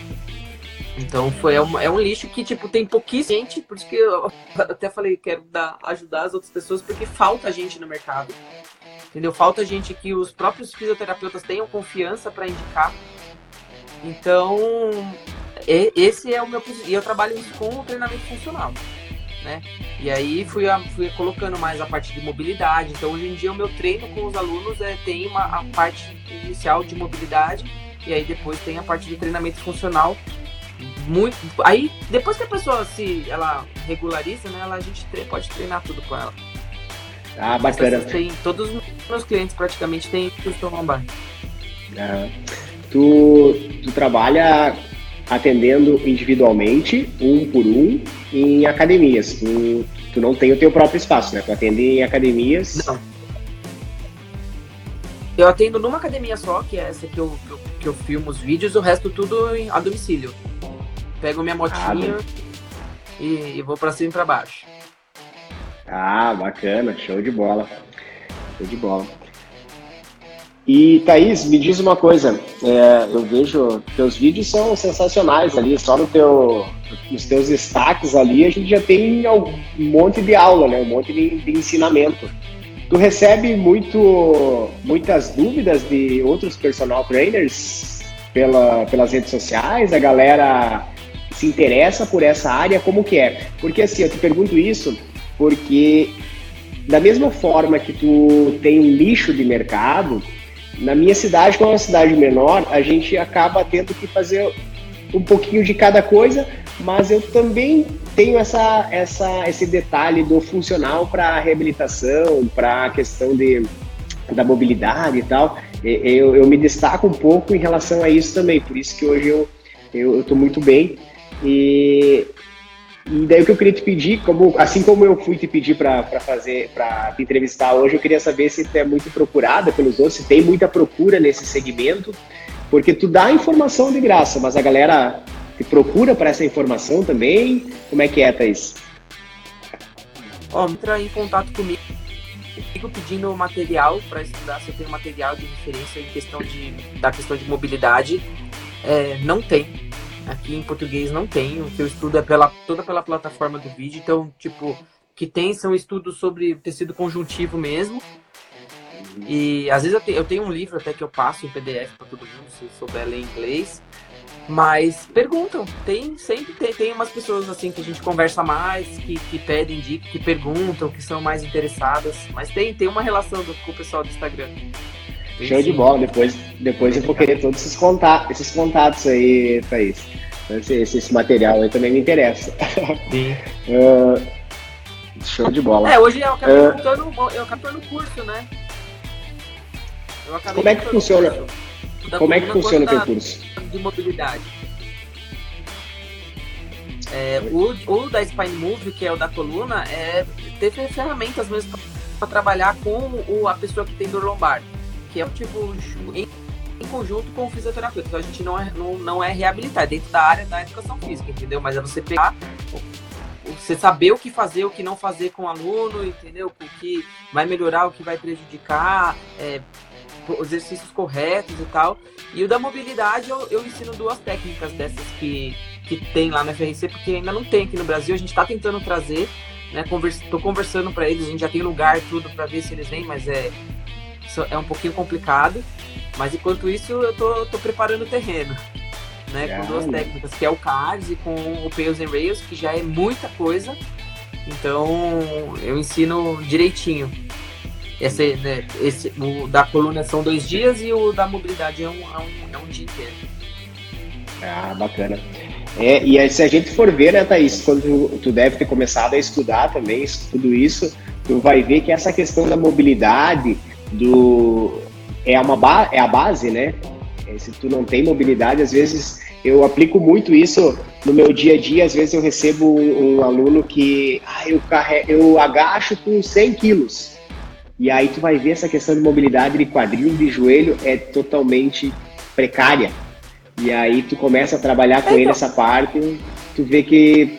Então foi é um, é um lixo que tipo tem pouquíssima gente, por isso que eu até falei quero dar, ajudar as outras pessoas porque falta gente no mercado. Entendeu? Falta gente que os próprios fisioterapeutas tenham confiança para indicar então, esse é o meu e eu trabalho isso com o treinamento funcional, né? E aí fui, fui colocando mais a parte de mobilidade. Então, hoje em dia o meu treino com os alunos é tem uma a parte inicial de mobilidade e aí depois tem a parte de treinamento funcional. Muito, aí depois que a pessoa se ela regulariza, né, ela, a gente pode treinar tudo com ela. Ah, bacana. Tem, todos os meus clientes praticamente têm custom lombar. Ah tu, tu trabalha atendendo individualmente, um por um, em academias. Tu, tu não tem o teu próprio espaço, né? Tu atende em academias. Não. Eu atendo numa academia só, que é essa que eu, que eu, que eu filmo os vídeos, o resto tudo a domicílio. Pego minha motinha ah, e, e, vou pra cima e pra baixo. Ah, bacana, show de bola. Show de bola. E Thaís, me diz uma coisa, é, eu vejo teus vídeos são sensacionais ali, só no teu, nos teus destaques ali a gente já tem um monte de aula, né? um monte de, de ensinamento. Tu recebe muito, muitas dúvidas de outros personal trainers pela, pelas redes sociais? A galera se interessa por essa área? Como que é? Porque assim, eu te pergunto isso porque da mesma forma que tu tem um nicho de mercado, na minha cidade, como é uma cidade menor, a gente acaba tendo que fazer um pouquinho de cada coisa, mas eu também tenho essa, essa, esse detalhe do funcional para reabilitação, para a questão de da mobilidade e tal, eu, eu me destaco um pouco em relação a isso também, por isso que hoje eu eu estou muito bem. E, e daí o que eu queria te pedir, como, assim como eu fui te pedir para fazer, para te entrevistar hoje, eu queria saber se tu é muito procurada pelos outros, se tem muita procura nesse segmento, porque tu dá informação de graça, mas a galera te procura para essa informação também? Como é que é, Thaís? Ó, entra em contato comigo fico pedindo material para estudar se eu tenho material de referência em questão de da questão de mobilidade é, não tem aqui em português não tem o que eu estudo é pela toda pela plataforma do vídeo então tipo que tem são estudos sobre tecido conjuntivo mesmo e às vezes eu tenho, eu tenho um livro até que eu passo em PDF para todo mundo se souber ler inglês mas perguntam, tem, sempre tem, tem umas pessoas assim que a gente conversa mais, que, que pedem dicas, que perguntam, que são mais interessadas. Mas tem, tem uma relação com o pessoal do Instagram. Show de bola, depois, depois eu vou querer todos esses contatos, esses contatos aí, Thaís. Esse, esse, esse material aí também me interessa. Sim. uh, show de bola. É, hoje eu acabei uh, montando, eu acabei no curso, né? Como é que funciona? Como é que funciona o teu curso? de mobilidade. É, o, o da Spine Move, que é o da coluna, é, teve ferramentas mesmo para trabalhar com o, a pessoa que tem dor lombar, que é tipo em, em, conjunto com o fisioterapeuta. Então a gente não é, não, não é reabilitar, é dentro da área da educação física, entendeu? Mas é você pegar, você saber o que fazer, o que não fazer com o aluno, entendeu? O que vai melhorar, o que vai prejudicar, é, exercícios corretos e tal. E o da mobilidade eu, eu ensino duas técnicas dessas que, que tem lá no FRC, porque ainda não tem aqui no Brasil. A gente está tentando trazer, né? Conversa, tô conversando para eles, a gente já tem lugar tudo para ver se eles vêm, mas é, é um pouquinho complicado. Mas enquanto isso, eu tô, tô preparando o terreno. Né, com duas técnicas, que é o CARS e com o Pails and Rails, que já é muita coisa. Então, eu ensino direitinho. Esse, né, esse, o da coluna são dois dias e o da mobilidade é um, é um, é um dia inteiro. Ah, bacana. É, e aí, se a gente for ver, né, Thaís, quando tu deve ter começado a estudar também tudo isso, tu vai ver que essa questão da mobilidade do é uma ba... é a base, né? É, se tu não tem mobilidade, às vezes eu aplico muito isso no meu dia a dia. Às vezes eu recebo um, um aluno que ah, eu, carre... eu agacho com 100 quilos. E aí tu vai ver essa questão de mobilidade de quadril, de joelho é totalmente precária. E aí tu começa a trabalhar com ele essa parte, tu vê que,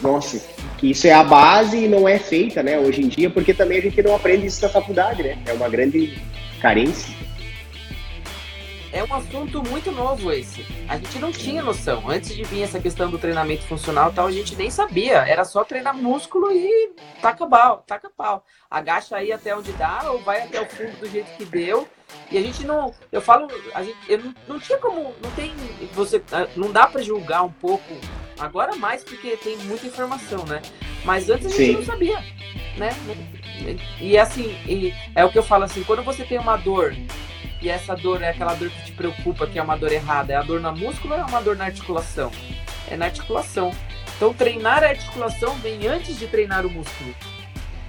nossa, que isso é a base e não é feita, né, hoje em dia, porque também a gente não aprende isso na faculdade, né? É uma grande carência é um assunto muito novo esse. A gente não tinha noção. Antes de vir essa questão do treinamento funcional tal, a gente nem sabia. Era só treinar músculo e taca pau, taca pau. Agacha aí até onde dá ou vai até o fundo do jeito que deu. E a gente não, eu falo, a gente, eu não, não tinha como, não tem, você, ah, não dá para julgar um pouco. Agora mais porque tem muita informação, né? Mas antes a gente Sim. não sabia, né? E assim, e é o que eu falo assim, quando você tem uma dor e essa dor é aquela dor que te preocupa, que é uma dor errada, é a dor na múscula ou é uma dor na articulação? É na articulação. Então treinar a articulação vem antes de treinar o músculo.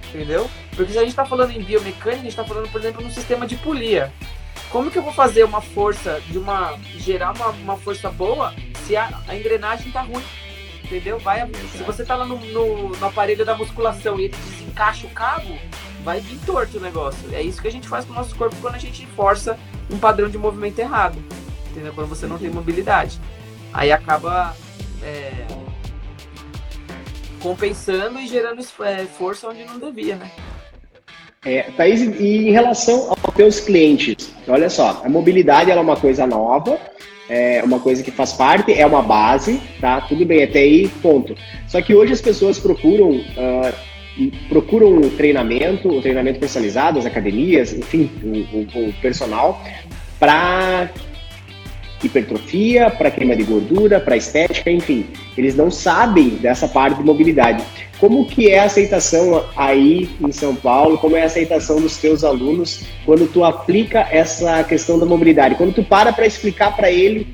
Entendeu? Porque se a gente está falando em biomecânica, a gente está falando, por exemplo, no sistema de polia. Como que eu vou fazer uma força de uma. gerar uma, uma força boa se a, a engrenagem está ruim? Entendeu? Vai, se você está lá no, no, no aparelho da musculação e ele desencaixa o cabo, vai vir torto o negócio. É isso que a gente faz com o nosso corpo quando a gente força um padrão de movimento errado. Entendeu? Quando você não tem mobilidade. Aí acaba é, compensando e gerando é, força onde não devia, né? É, Thaís, e em relação aos teus clientes, olha só, a mobilidade é uma coisa nova, é uma coisa que faz parte, é uma base, tá? Tudo bem, até aí, ponto. Só que hoje as pessoas procuram uh, procuram treinamento, um treinamento personalizado, as academias, enfim, o, o, o personal, para hipertrofia, para queima de gordura, para estética, enfim. Eles não sabem dessa parte de mobilidade. Como que é a aceitação aí em São Paulo? Como é a aceitação dos teus alunos quando tu aplica essa questão da mobilidade? Quando tu para para explicar para ele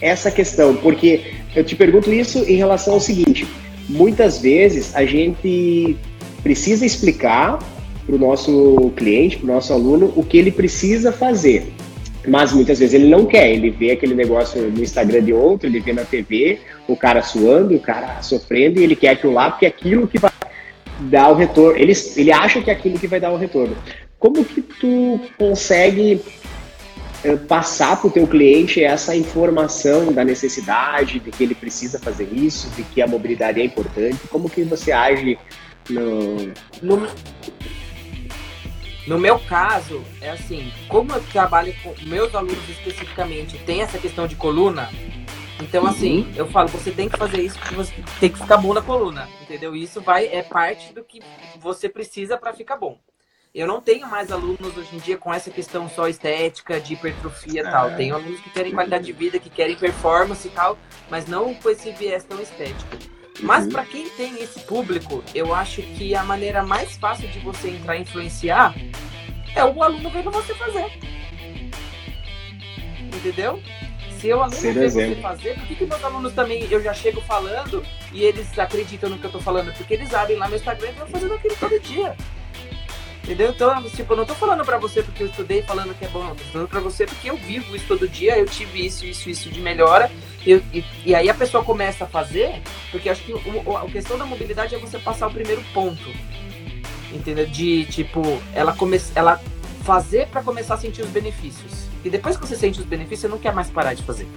essa questão? Porque eu te pergunto isso em relação ao seguinte: muitas vezes a gente precisa explicar para o nosso cliente, para o nosso aluno, o que ele precisa fazer. Mas muitas vezes ele não quer, ele vê aquele negócio no Instagram de outro, ele vê na TV o cara suando, o cara sofrendo, e ele quer aquilo lá porque é aquilo que vai dar o retorno. Ele, ele acha que é aquilo que vai dar o retorno. Como que tu consegue eh, passar para o teu cliente essa informação da necessidade, de que ele precisa fazer isso, de que a mobilidade é importante? Como que você age no... no... No meu caso, é assim, como eu trabalho com meus alunos especificamente, tem essa questão de coluna, então uhum. assim, eu falo, você tem que fazer isso porque você tem que ficar bom na coluna, entendeu? Isso vai é parte do que você precisa para ficar bom. Eu não tenho mais alunos hoje em dia com essa questão só estética, de hipertrofia e é. tal. Tenho alunos que querem qualidade de vida, que querem performance e tal, mas não com esse viés tão estético. Mas uhum. para quem tem esse público, eu acho que a maneira mais fácil de você entrar e influenciar é o aluno vendo você fazer. Entendeu? Se o aluno vê você fazer, por que, que meus alunos também eu já chego falando e eles acreditam no que eu tô falando? Porque eles abrem lá meu Instagram e vão fazendo aquilo todo dia. Entendeu? Então, tipo, eu não tô falando pra você porque eu estudei falando que é bom, eu tô falando pra você porque eu vivo isso todo dia, eu tive isso, isso, isso de melhora. Eu, e, e, aí a pessoa começa a fazer, porque acho que o, a questão da mobilidade é você passar o primeiro ponto. Entendeu? De tipo, ela, come, ela fazer para começar a sentir os benefícios. E depois que você sente os benefícios, você não quer mais parar de fazer.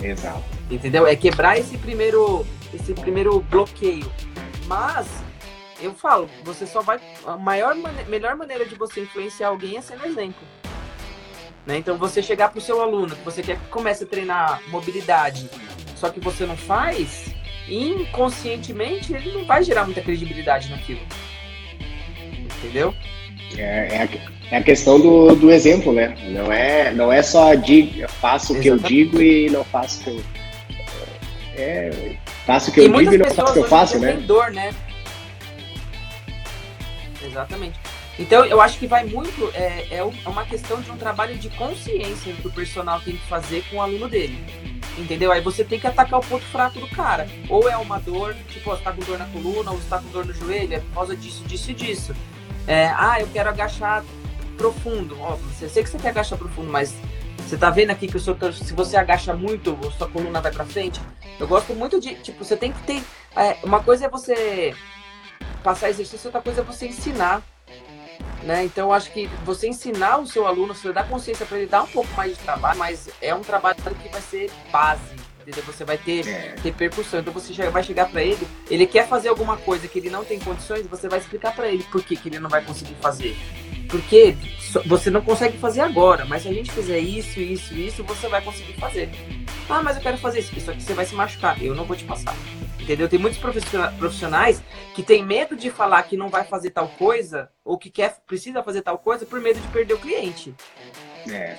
Exato. Entendeu? É quebrar esse primeiro, esse primeiro bloqueio. Mas eu falo, você só vai. A maior, melhor maneira de você influenciar alguém é sendo exemplo. Né? Então você chegar pro seu aluno, que você quer que comece a treinar mobilidade, só que você não faz, inconscientemente ele não vai gerar muita credibilidade naquilo. Entendeu? É, é, a, é a questão do, do exemplo, né? Não é, não é só digo, faço o que eu digo e não faço o que eu. É, faço o que e eu digo e não faço o que eu faço, né? Dor, né? Exatamente. Então, eu acho que vai muito. É, é, é uma questão de um trabalho de consciência que o personal tem que fazer com o aluno dele. Entendeu? Aí você tem que atacar o ponto fraco do cara. Ou é uma dor, tipo, você tá com dor na coluna, ou você tá com dor no joelho, é por causa disso, disso e disso. É, ah, eu quero agachar profundo. Ó, você sei que você quer agachar profundo, mas você tá vendo aqui que o seu, se você agacha muito, sua coluna vai pra frente. Eu gosto muito de, tipo, você tem que ter. É, uma coisa é você passar exercício, outra coisa é você ensinar. Né? Então, eu acho que você ensinar o seu aluno, você dar consciência para ele dar um pouco mais de trabalho, mas é um trabalho que vai ser base, entendeu? Você vai ter é. repercussão. Então, você vai chegar para ele, ele quer fazer alguma coisa que ele não tem condições, você vai explicar para ele por que, que ele não vai conseguir fazer. Porque você não consegue fazer agora, mas se a gente fizer isso, isso, isso, você vai conseguir fazer. Ah, mas eu quero fazer isso, isso aqui você vai se machucar, eu não vou te passar. Entendeu? Tem muitos profissionais que têm medo de falar que não vai fazer tal coisa ou que quer, precisa fazer tal coisa por medo de perder o cliente. É.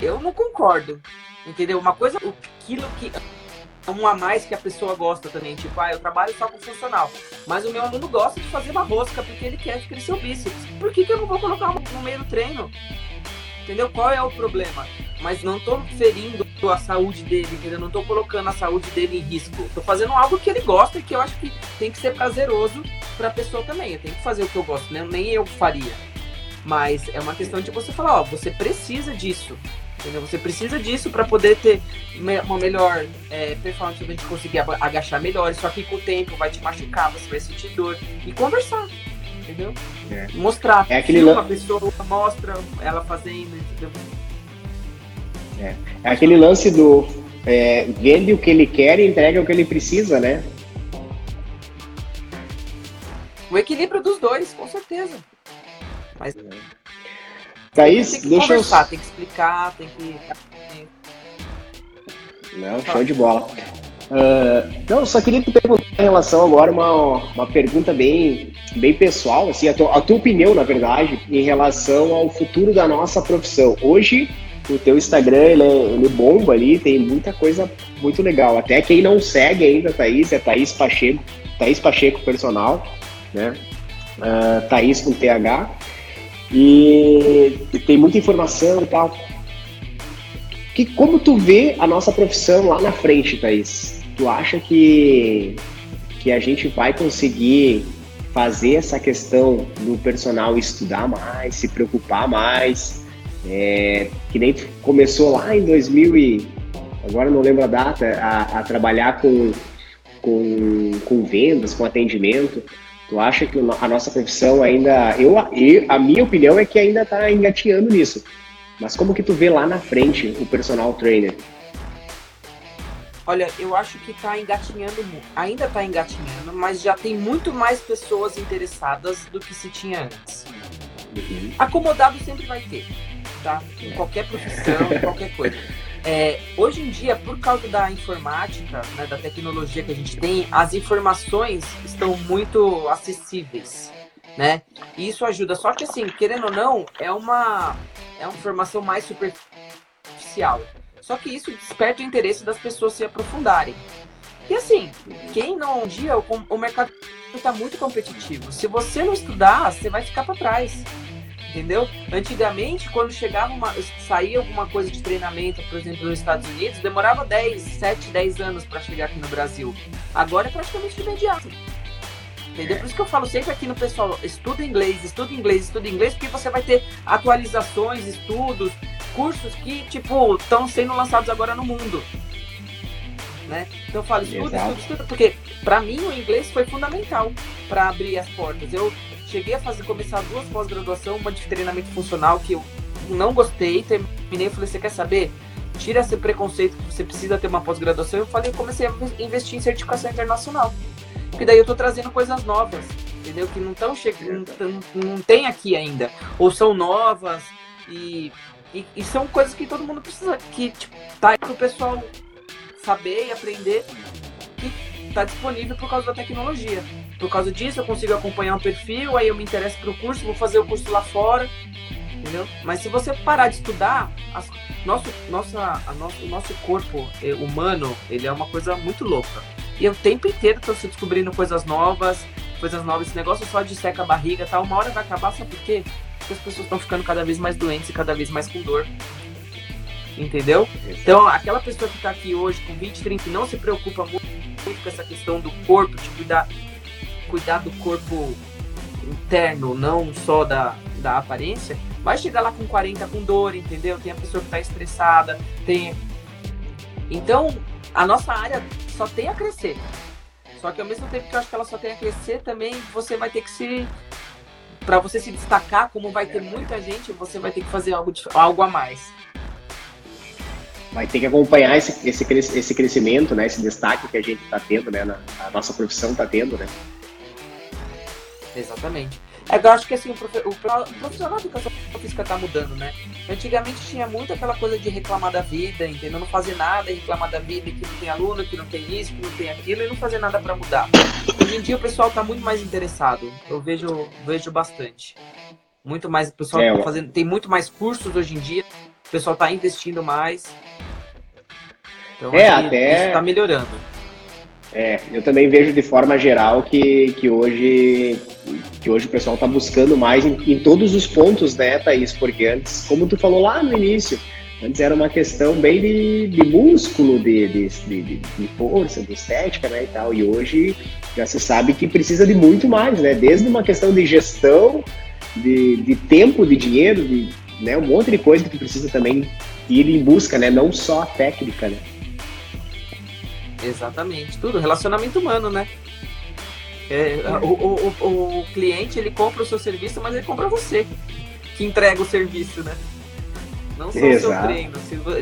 Eu não concordo. Entendeu? Uma coisa, aquilo que um a mais que a pessoa gosta também. Tipo, ah, eu trabalho só com funcional. Mas o meu aluno gosta de fazer uma rosca porque ele quer crescer o bíceps. Por que, que eu não vou colocar no meio do treino? Entendeu? Qual é o problema? Mas não tô ferindo a saúde dele, entendeu? Não tô colocando a saúde dele em risco. Tô fazendo algo que ele gosta e que eu acho que tem que ser prazeroso pra pessoa também. Eu tenho que fazer o que eu gosto, né? nem eu faria. Mas é uma questão de você falar, ó, você precisa disso. Entendeu? Você precisa disso para poder ter uma melhor é, performance, pra gente conseguir agachar melhor. Só que com o tempo vai te machucar, você vai sentir dor. E conversar entendeu? É. Mostrar. É aquele uma pessoa mostra ela fazendo, entendeu? É, é aquele lance do é, vende o que ele quer e entrega o que ele precisa, né? O equilíbrio dos dois, com certeza. Mas. Thaís, tem que deixa conversar, eu... tem que explicar, tem que. Não, show de bola. Uh, não, só queria te perguntar em relação agora uma, uma pergunta bem, bem pessoal, assim, a tua, a tua opinião, na verdade, em relação ao futuro da nossa profissão. Hoje, o teu Instagram, ele, é, ele bomba ali, tem muita coisa muito legal. Até quem não segue ainda, Thaís, é Thaís Pacheco, Thaís Pacheco Personal, né? Uh, Thaís com TH. E, e tem muita informação e tal. Que, como tu vê a nossa profissão lá na frente, Thaís? Tu acha que, que a gente vai conseguir fazer essa questão do personal estudar mais, se preocupar mais, é, que nem começou lá em 2000 e agora não lembro a data, a, a trabalhar com, com, com vendas, com atendimento. Tu acha que a nossa profissão ainda, eu, a minha opinião é que ainda está engatinhando nisso. Mas como que tu vê lá na frente o personal trainer? Olha, eu acho que está engatinhando, ainda está engatinhando, mas já tem muito mais pessoas interessadas do que se tinha antes. Uhum. Acomodado sempre vai ter, tá? Em qualquer profissão, em qualquer coisa. É, hoje em dia, por causa da informática, né, da tecnologia que a gente tem, as informações estão muito acessíveis, né? E isso ajuda. Só que assim, querendo ou não, é uma é uma informação mais superficial. Só que isso desperta o interesse das pessoas se aprofundarem. E assim, quem não um dia o, o mercado está muito competitivo. Se você não estudar, você vai ficar para trás. Entendeu? Antigamente, quando chegava uma, saía alguma coisa de treinamento, por exemplo, nos Estados Unidos, demorava 10, 7, 10 anos para chegar aqui no Brasil. Agora é praticamente imediato. Entendeu? Por isso que eu falo sempre aqui no pessoal, estuda inglês, estuda inglês, estuda inglês, porque você vai ter atualizações, estudos, cursos que, tipo, estão sendo lançados agora no mundo. Né? Então eu falo, estuda, Exato. estuda, estuda, porque para mim o inglês foi fundamental para abrir as portas. Eu cheguei a fazer começar duas pós-graduação, uma de treinamento funcional que eu não gostei, terminei e falei, você quer saber? Tira esse preconceito que você precisa ter uma pós-graduação. Eu falei, comecei a investir em certificação internacional. Porque daí eu tô trazendo coisas novas, entendeu? Que não estão chegando, não, não tem aqui ainda. Ou são novas e e, e, são coisas que todo mundo precisa, que tipo, tá aí pro pessoal saber e aprender que tá disponível por causa da tecnologia. Por causa disso eu consigo acompanhar um perfil, aí eu me interesso pro curso, vou fazer o curso lá fora, entendeu? Mas se você parar de estudar, as, nosso, nossa, a nosso, o nosso corpo é, humano, ele é uma coisa muito louca. E o tempo inteiro tô se descobrindo coisas novas, coisas novas, esse negócio só de seca a barriga, tá? Uma hora vai acabar, sabe por quê? Que as pessoas estão ficando cada vez mais doentes e cada vez mais com dor. Entendeu? Então, aquela pessoa que está aqui hoje com 20, 30 e não se preocupa muito, muito com essa questão do corpo, de cuidar, cuidar do corpo interno, não só da, da aparência, vai chegar lá com 40 com dor, entendeu? Tem a pessoa que está estressada, tem. Então, a nossa área só tem a crescer. Só que ao mesmo tempo que eu acho que ela só tem a crescer, também você vai ter que se para você se destacar, como vai ter muita gente, você vai ter que fazer algo, algo a mais. Vai ter que acompanhar esse, esse, esse crescimento, né? Esse destaque que a gente está tendo, né? Na, a nossa profissão está tendo, né? Exatamente. É, eu acho que assim, o, profissional de educação física está mudando, né? Antigamente tinha muito aquela coisa de reclamar da vida, entendeu? Não fazer nada, reclamar da vida, que não tem aluno, que não tem isso, que não tem aquilo, e não fazer nada para mudar. Hoje em dia o pessoal está muito mais interessado. Eu vejo, vejo bastante. Muito mais, o pessoal é, tá fazendo, tem muito mais cursos hoje em dia, o pessoal está investindo mais. Então, é, até... isso está melhorando. É, eu também vejo de forma geral que, que hoje que hoje o pessoal está buscando mais em, em, todos os pontos, né, Thaís? Porque antes, como tu falou lá no início, antes era uma questão bem de, de músculo, de, de, de, força, de estética, né, e tal. E hoje já se sabe que precisa de muito mais, né? Desde uma questão de gestão, de, de tempo, de dinheiro, de né, um monte de coisa que tu precisa também ir em busca, né? Não só a técnica, né? Exatamente, tudo, relacionamento humano, né? É, o, o, o, cliente ele compra o seu serviço, mas ele compra você que entrega o serviço, né? Não só Exato. o seu treino.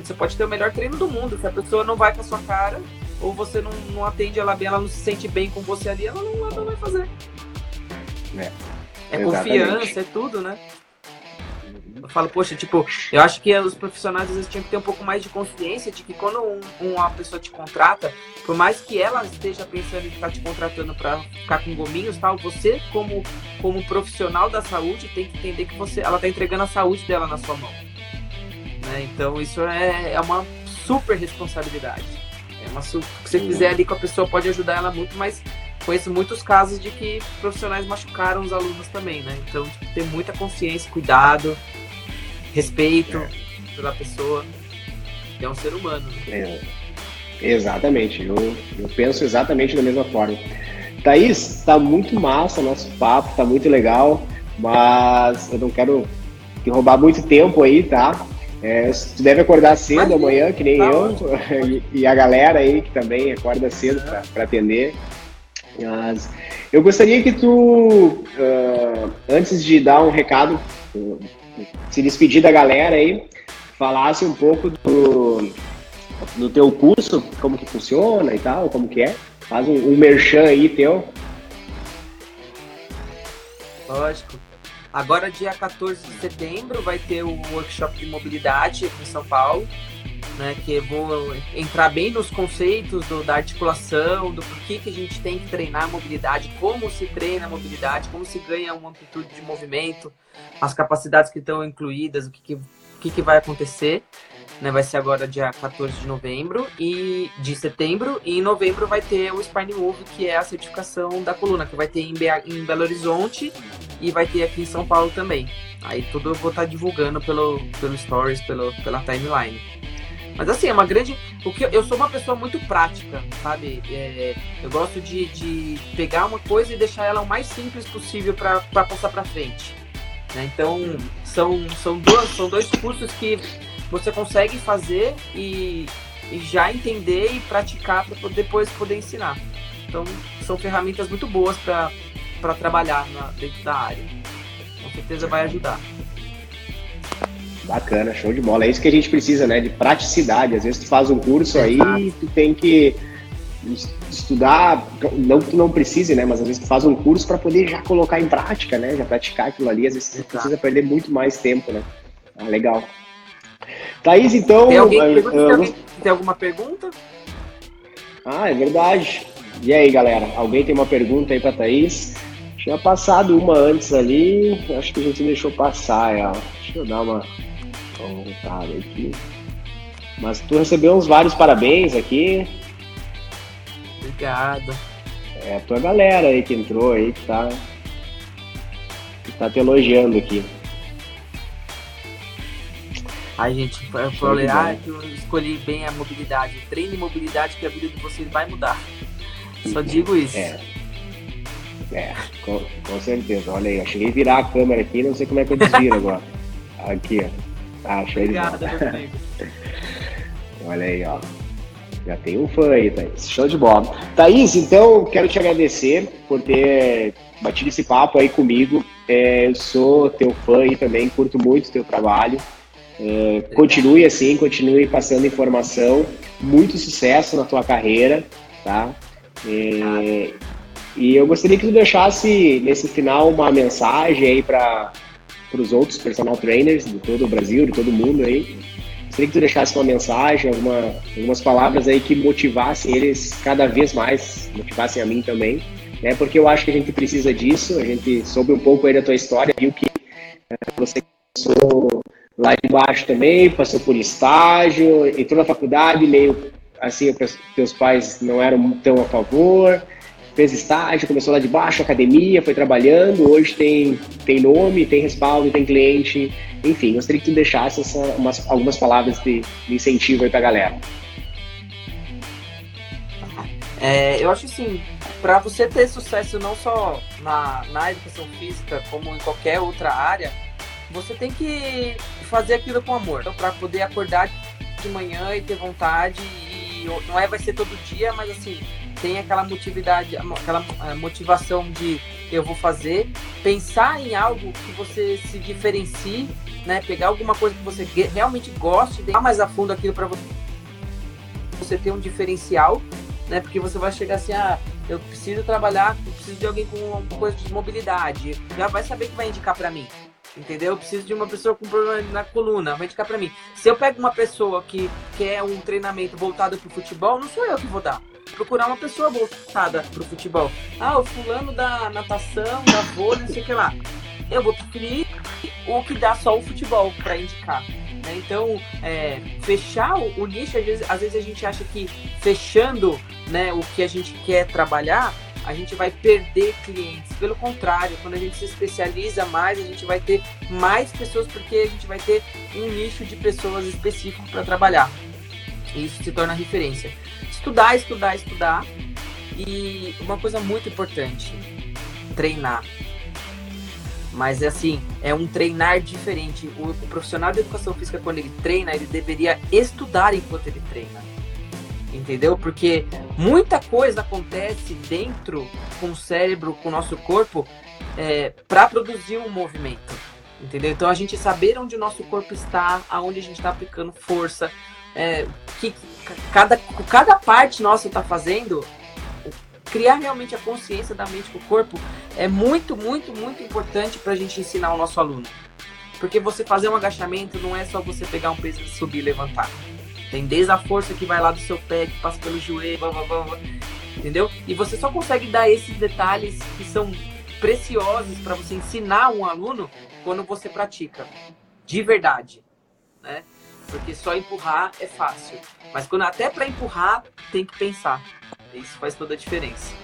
Você pode ter o melhor treino do mundo. Se a pessoa não vai com a sua cara, ou você não, não atende ela bem, ela não se sente bem com você ali, ela não, ela não vai fazer. É, é confiança, é tudo, né? Eu falo, poxa, tipo, eu acho que os profissionais às vezes tinham que ter um pouco mais de consciência de que quando um, uma pessoa te contrata, por mais que ela esteja pensando em estar te contratando para ficar com gominhos tal, você como, como profissional da saúde tem que entender que você, ela está entregando a saúde dela na sua mão. Né? Então isso é, é uma super responsabilidade. É uma, se você fizer ali com a pessoa pode ajudar ela muito, mas conheço muitos casos de que profissionais machucaram os alunos também, né? Então, tipo, ter muita consciência, cuidado, respeito é. pela pessoa, que é um ser humano. Né? É. Exatamente, eu, eu penso exatamente da mesma forma. Thaís, tá muito massa o nosso papo, tá muito legal, mas eu não quero te roubar muito tempo aí, tá? É, tu deve acordar cedo amanhã, que nem tá eu, e, e, a galera aí que também acorda cedo para atender. Mas eu gostaria que tu, uh, antes de dar um recado, se despedir da galera aí, falasse um pouco do, do teu curso, como que funciona e tal, como que é. Faz um, um merchan aí teu. Lógico. Agora, dia 14 de setembro, vai ter o workshop de mobilidade aqui em São Paulo né, que vou entrar bem nos conceitos do, da articulação, do porquê que a gente tem que treinar a mobilidade, como se treina a mobilidade, como se ganha uma amplitude de movimento, as capacidades que estão incluídas, o que, que, o que, que vai acontecer. Né, vai ser agora dia 14 de novembro e de setembro e em novembro vai ter o Spine Move, que é a certificação da coluna, que vai ter em, em Belo Horizonte e vai ter aqui em São Paulo também. Aí tudo eu vou estar divulgando pelo, pelo Stories, pelo, pela timeline. Mas assim, é uma grande. Porque eu sou uma pessoa muito prática, sabe? É, eu gosto de, de pegar uma coisa e deixar ela o mais simples possível para passar para frente. Né? Então, são, são, duas, são dois cursos que você consegue fazer e, e já entender e praticar para depois poder ensinar. Então, são ferramentas muito boas para trabalhar na, dentro da área. Com certeza vai ajudar. Bacana, show de bola. É isso que a gente precisa, né? De praticidade. Às vezes tu faz um curso aí e tu tem que estudar, não que tu não precise, né? Mas às vezes tu faz um curso para poder já colocar em prática, né? Já praticar aquilo ali. Às vezes tu precisa perder muito mais tempo, né? Ah, legal. Thaís, então. Tem, alguém, uh, tem, alguém, tem alguma pergunta? Ah, é verdade. E aí, galera? Alguém tem uma pergunta aí para Thaís? Tinha passado uma antes ali, acho que a gente deixou passar ela. Deixa eu dar uma voltada aqui. Mas tu recebeu uns vários parabéns aqui. Obrigado. É a tua galera aí que entrou aí, que tá, que tá te elogiando aqui. Ai, gente, eu falei, ah, que eu escolhi bem a mobilidade. Treine mobilidade que a vida de vocês vai mudar. Só digo isso. É. É, com, com certeza. Olha aí, eu cheguei a virar a câmera aqui, não sei como é que eu desviro agora. Aqui, ó. Ah, show Obrigado, Olha aí, ó. Já tem um fã aí, Thaís. Show de bola. Thaís, então, quero te agradecer por ter batido esse papo aí comigo. É, eu sou teu fã e também curto muito o teu trabalho. É, continue assim, continue passando informação. Muito sucesso na tua carreira, tá? É, e eu gostaria que tu deixasse nesse final uma mensagem aí para para os outros personal trainers de todo o Brasil, de todo mundo aí. Gostaria que tu deixasse uma mensagem, alguma, algumas palavras aí que motivassem eles cada vez mais, motivassem a mim também, né? Porque eu acho que a gente precisa disso. A gente soube um pouco aí da tua história, viu que né, você começou lá embaixo também, passou por estágio, entrou na faculdade, meio assim, teus pais não eram tão a favor, fez estágio, começou lá de baixo, academia, foi trabalhando, hoje tem, tem nome, tem respaldo, tem cliente, enfim, gostaria que tu deixasse essa, umas, algumas palavras de, de incentivo aí pra galera. É, eu acho assim, para você ter sucesso não só na, na educação física, como em qualquer outra área, você tem que fazer aquilo com amor. Então, para poder acordar de manhã e ter vontade, e não é vai ser todo dia, mas assim, tem aquela motividade, aquela eh, motivação de eu vou fazer, pensar em algo que você se diferencie, né? Pegar alguma coisa que você realmente goste, dar mais a fundo aquilo para você, você ter um diferencial, né? Porque você vai chegar assim, ah, eu preciso trabalhar, eu preciso de alguém com uma coisa de mobilidade, já vai saber que vai indicar para mim. Entendeu? Eu preciso de uma pessoa com problema na coluna, vai indicar para mim. Se eu pego uma pessoa que quer um treinamento voltado para o futebol, não sou eu que vou dar procurar uma pessoa voltada pro futebol. Ah, o fulano da natação, da vôlei, não sei o que lá. Eu vou preferir o que dá só o futebol para indicar. Né? Então, é, fechar o, o, nicho, às vezes, às vezes a gente acha que fechando né, o que a gente quer trabalhar, a gente vai perder clientes. Pelo contrário, quando a gente se especializa mais, a gente vai ter mais pessoas, porque a gente vai ter um nicho de pessoas específico para trabalhar. E isso se torna referência estudar, estudar, estudar E uma coisa muito importante, treinar. Mas é assim, é um treinar diferente. O, o, profissional de educação física, quando ele treina, ele deveria estudar enquanto ele treina. Entendeu? Porque muita coisa acontece dentro com o cérebro, com o nosso corpo, é, para produzir um movimento. Entendeu? Então a gente saber onde o nosso corpo está, aonde a gente está aplicando força, é, que cada, cada parte nossa está fazendo, criar realmente a consciência da mente com o corpo é muito, muito, muito importante para a gente ensinar o nosso aluno. Porque você fazer um agachamento não é só você pegar um peso e subir e levantar. Tem desde a força que vai lá do seu pé, que passa pelo joelho, blá, blá, blá, entendeu? E você só consegue dar esses detalhes que são preciosos para você ensinar um aluno quando você pratica, de verdade, né? Porque só empurrar é fácil, mas quando até para empurrar tem que pensar. Isso faz toda a diferença.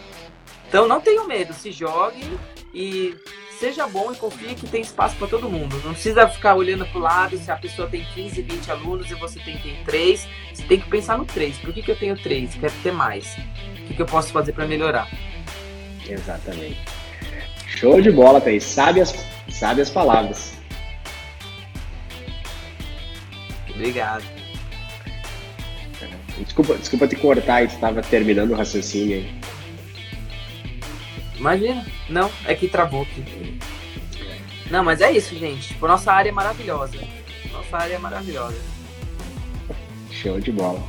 Então não tenha medo, se jogue e seja bom e confie que tem espaço para todo mundo. Não precisa ficar olhando para o lado se a pessoa tem 15, 20 alunos e você tem, tem 3. Você tem que pensar no 3. Por que, que eu tenho 3? Quero ter mais. O que, que eu posso fazer para melhorar? Exatamente. Show de bola, Thaís. Sabe as, sabe as palavras. Obrigado. Desculpa, desculpa te cortar, estava terminando o raciocínio aí. Imagina. Não, é que travou aqui. Não, mas é isso, gente. Tipo, nossa área é maravilhosa. Nossa área é maravilhosa. Show de bola.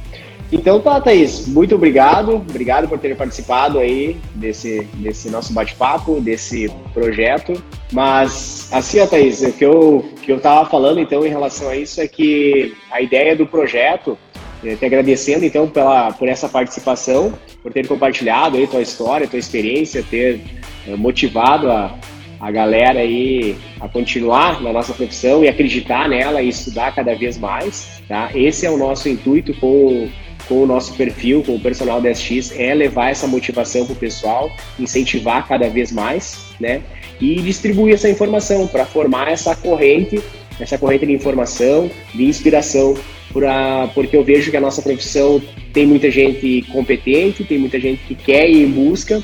Então tá, Thaís, muito obrigado. Obrigado por ter participado aí desse, desse nosso bate-papo, desse projeto. Mas, assim, ó, Thaís, o que eu, que eu tava falando, então, em relação a isso é que a ideia do projeto é, te agradecendo então pela, por essa participação, por ter compartilhado aí tua história, tua experiência, ter é, motivado a, a galera aí a continuar na nossa profissão e acreditar nela e estudar cada vez mais, tá? Esse é o nosso intuito com, com o nosso perfil, com o personal da SX, é levar essa motivação para o pessoal, incentivar cada vez mais, né? E distribuir essa informação para formar essa corrente, essa corrente de informação, de inspiração pra, porque eu vejo que a nossa profissão tem muita gente competente, tem muita gente que quer em busca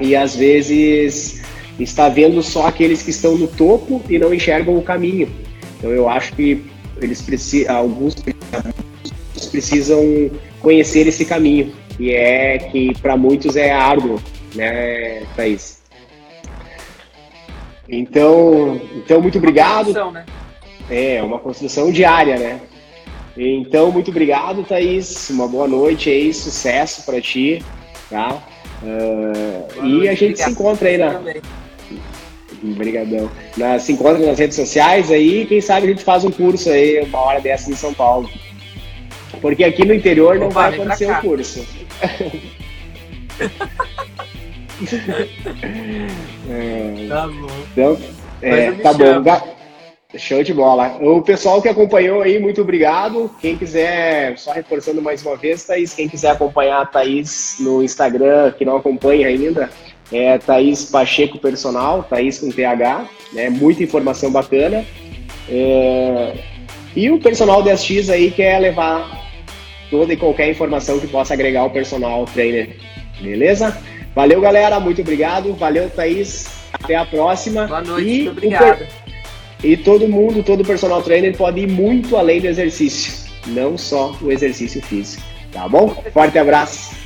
e às vezes está vendo só aqueles que estão no topo e não enxergam o caminho. Então eu acho que eles precisam, alguns precisam conhecer esse caminho, que é que para muitos é árduo, né, Thaís? Então, então muito obrigado. Uma né? É, uma construção diária, né? Então, muito obrigado, Thaís. Uma boa noite aí, sucesso para ti, tá? Uh, e noite, a gente obrigado. se encontra aí na. Obrigadão. Na, se encontra nas redes sociais aí, quem sabe a gente faz um curso aí, uma hora dessa em São Paulo. Porque aqui no interior não vai acontecer o um curso. é, tá bom. Então, é, tá bom. Show de bola. O pessoal que acompanhou aí, muito obrigado. Quem quiser, só reforçando mais uma vez, Thaís, quem quiser acompanhar a Thaís no Instagram, que não acompanha ainda, é Thaís Pacheco Personal, Thaís com TH, né? Muita informação bacana. É... E o personal DSX aí quer é levar toda e qualquer informação que possa agregar o personal trainer. Beleza? Valeu, galera. Muito obrigado. Valeu, Thaís. Até a próxima. Boa noite. E obrigado. E todo mundo, todo personal trainer pode ir muito além do exercício, não só o exercício físico. Tá bom? Forte abraço.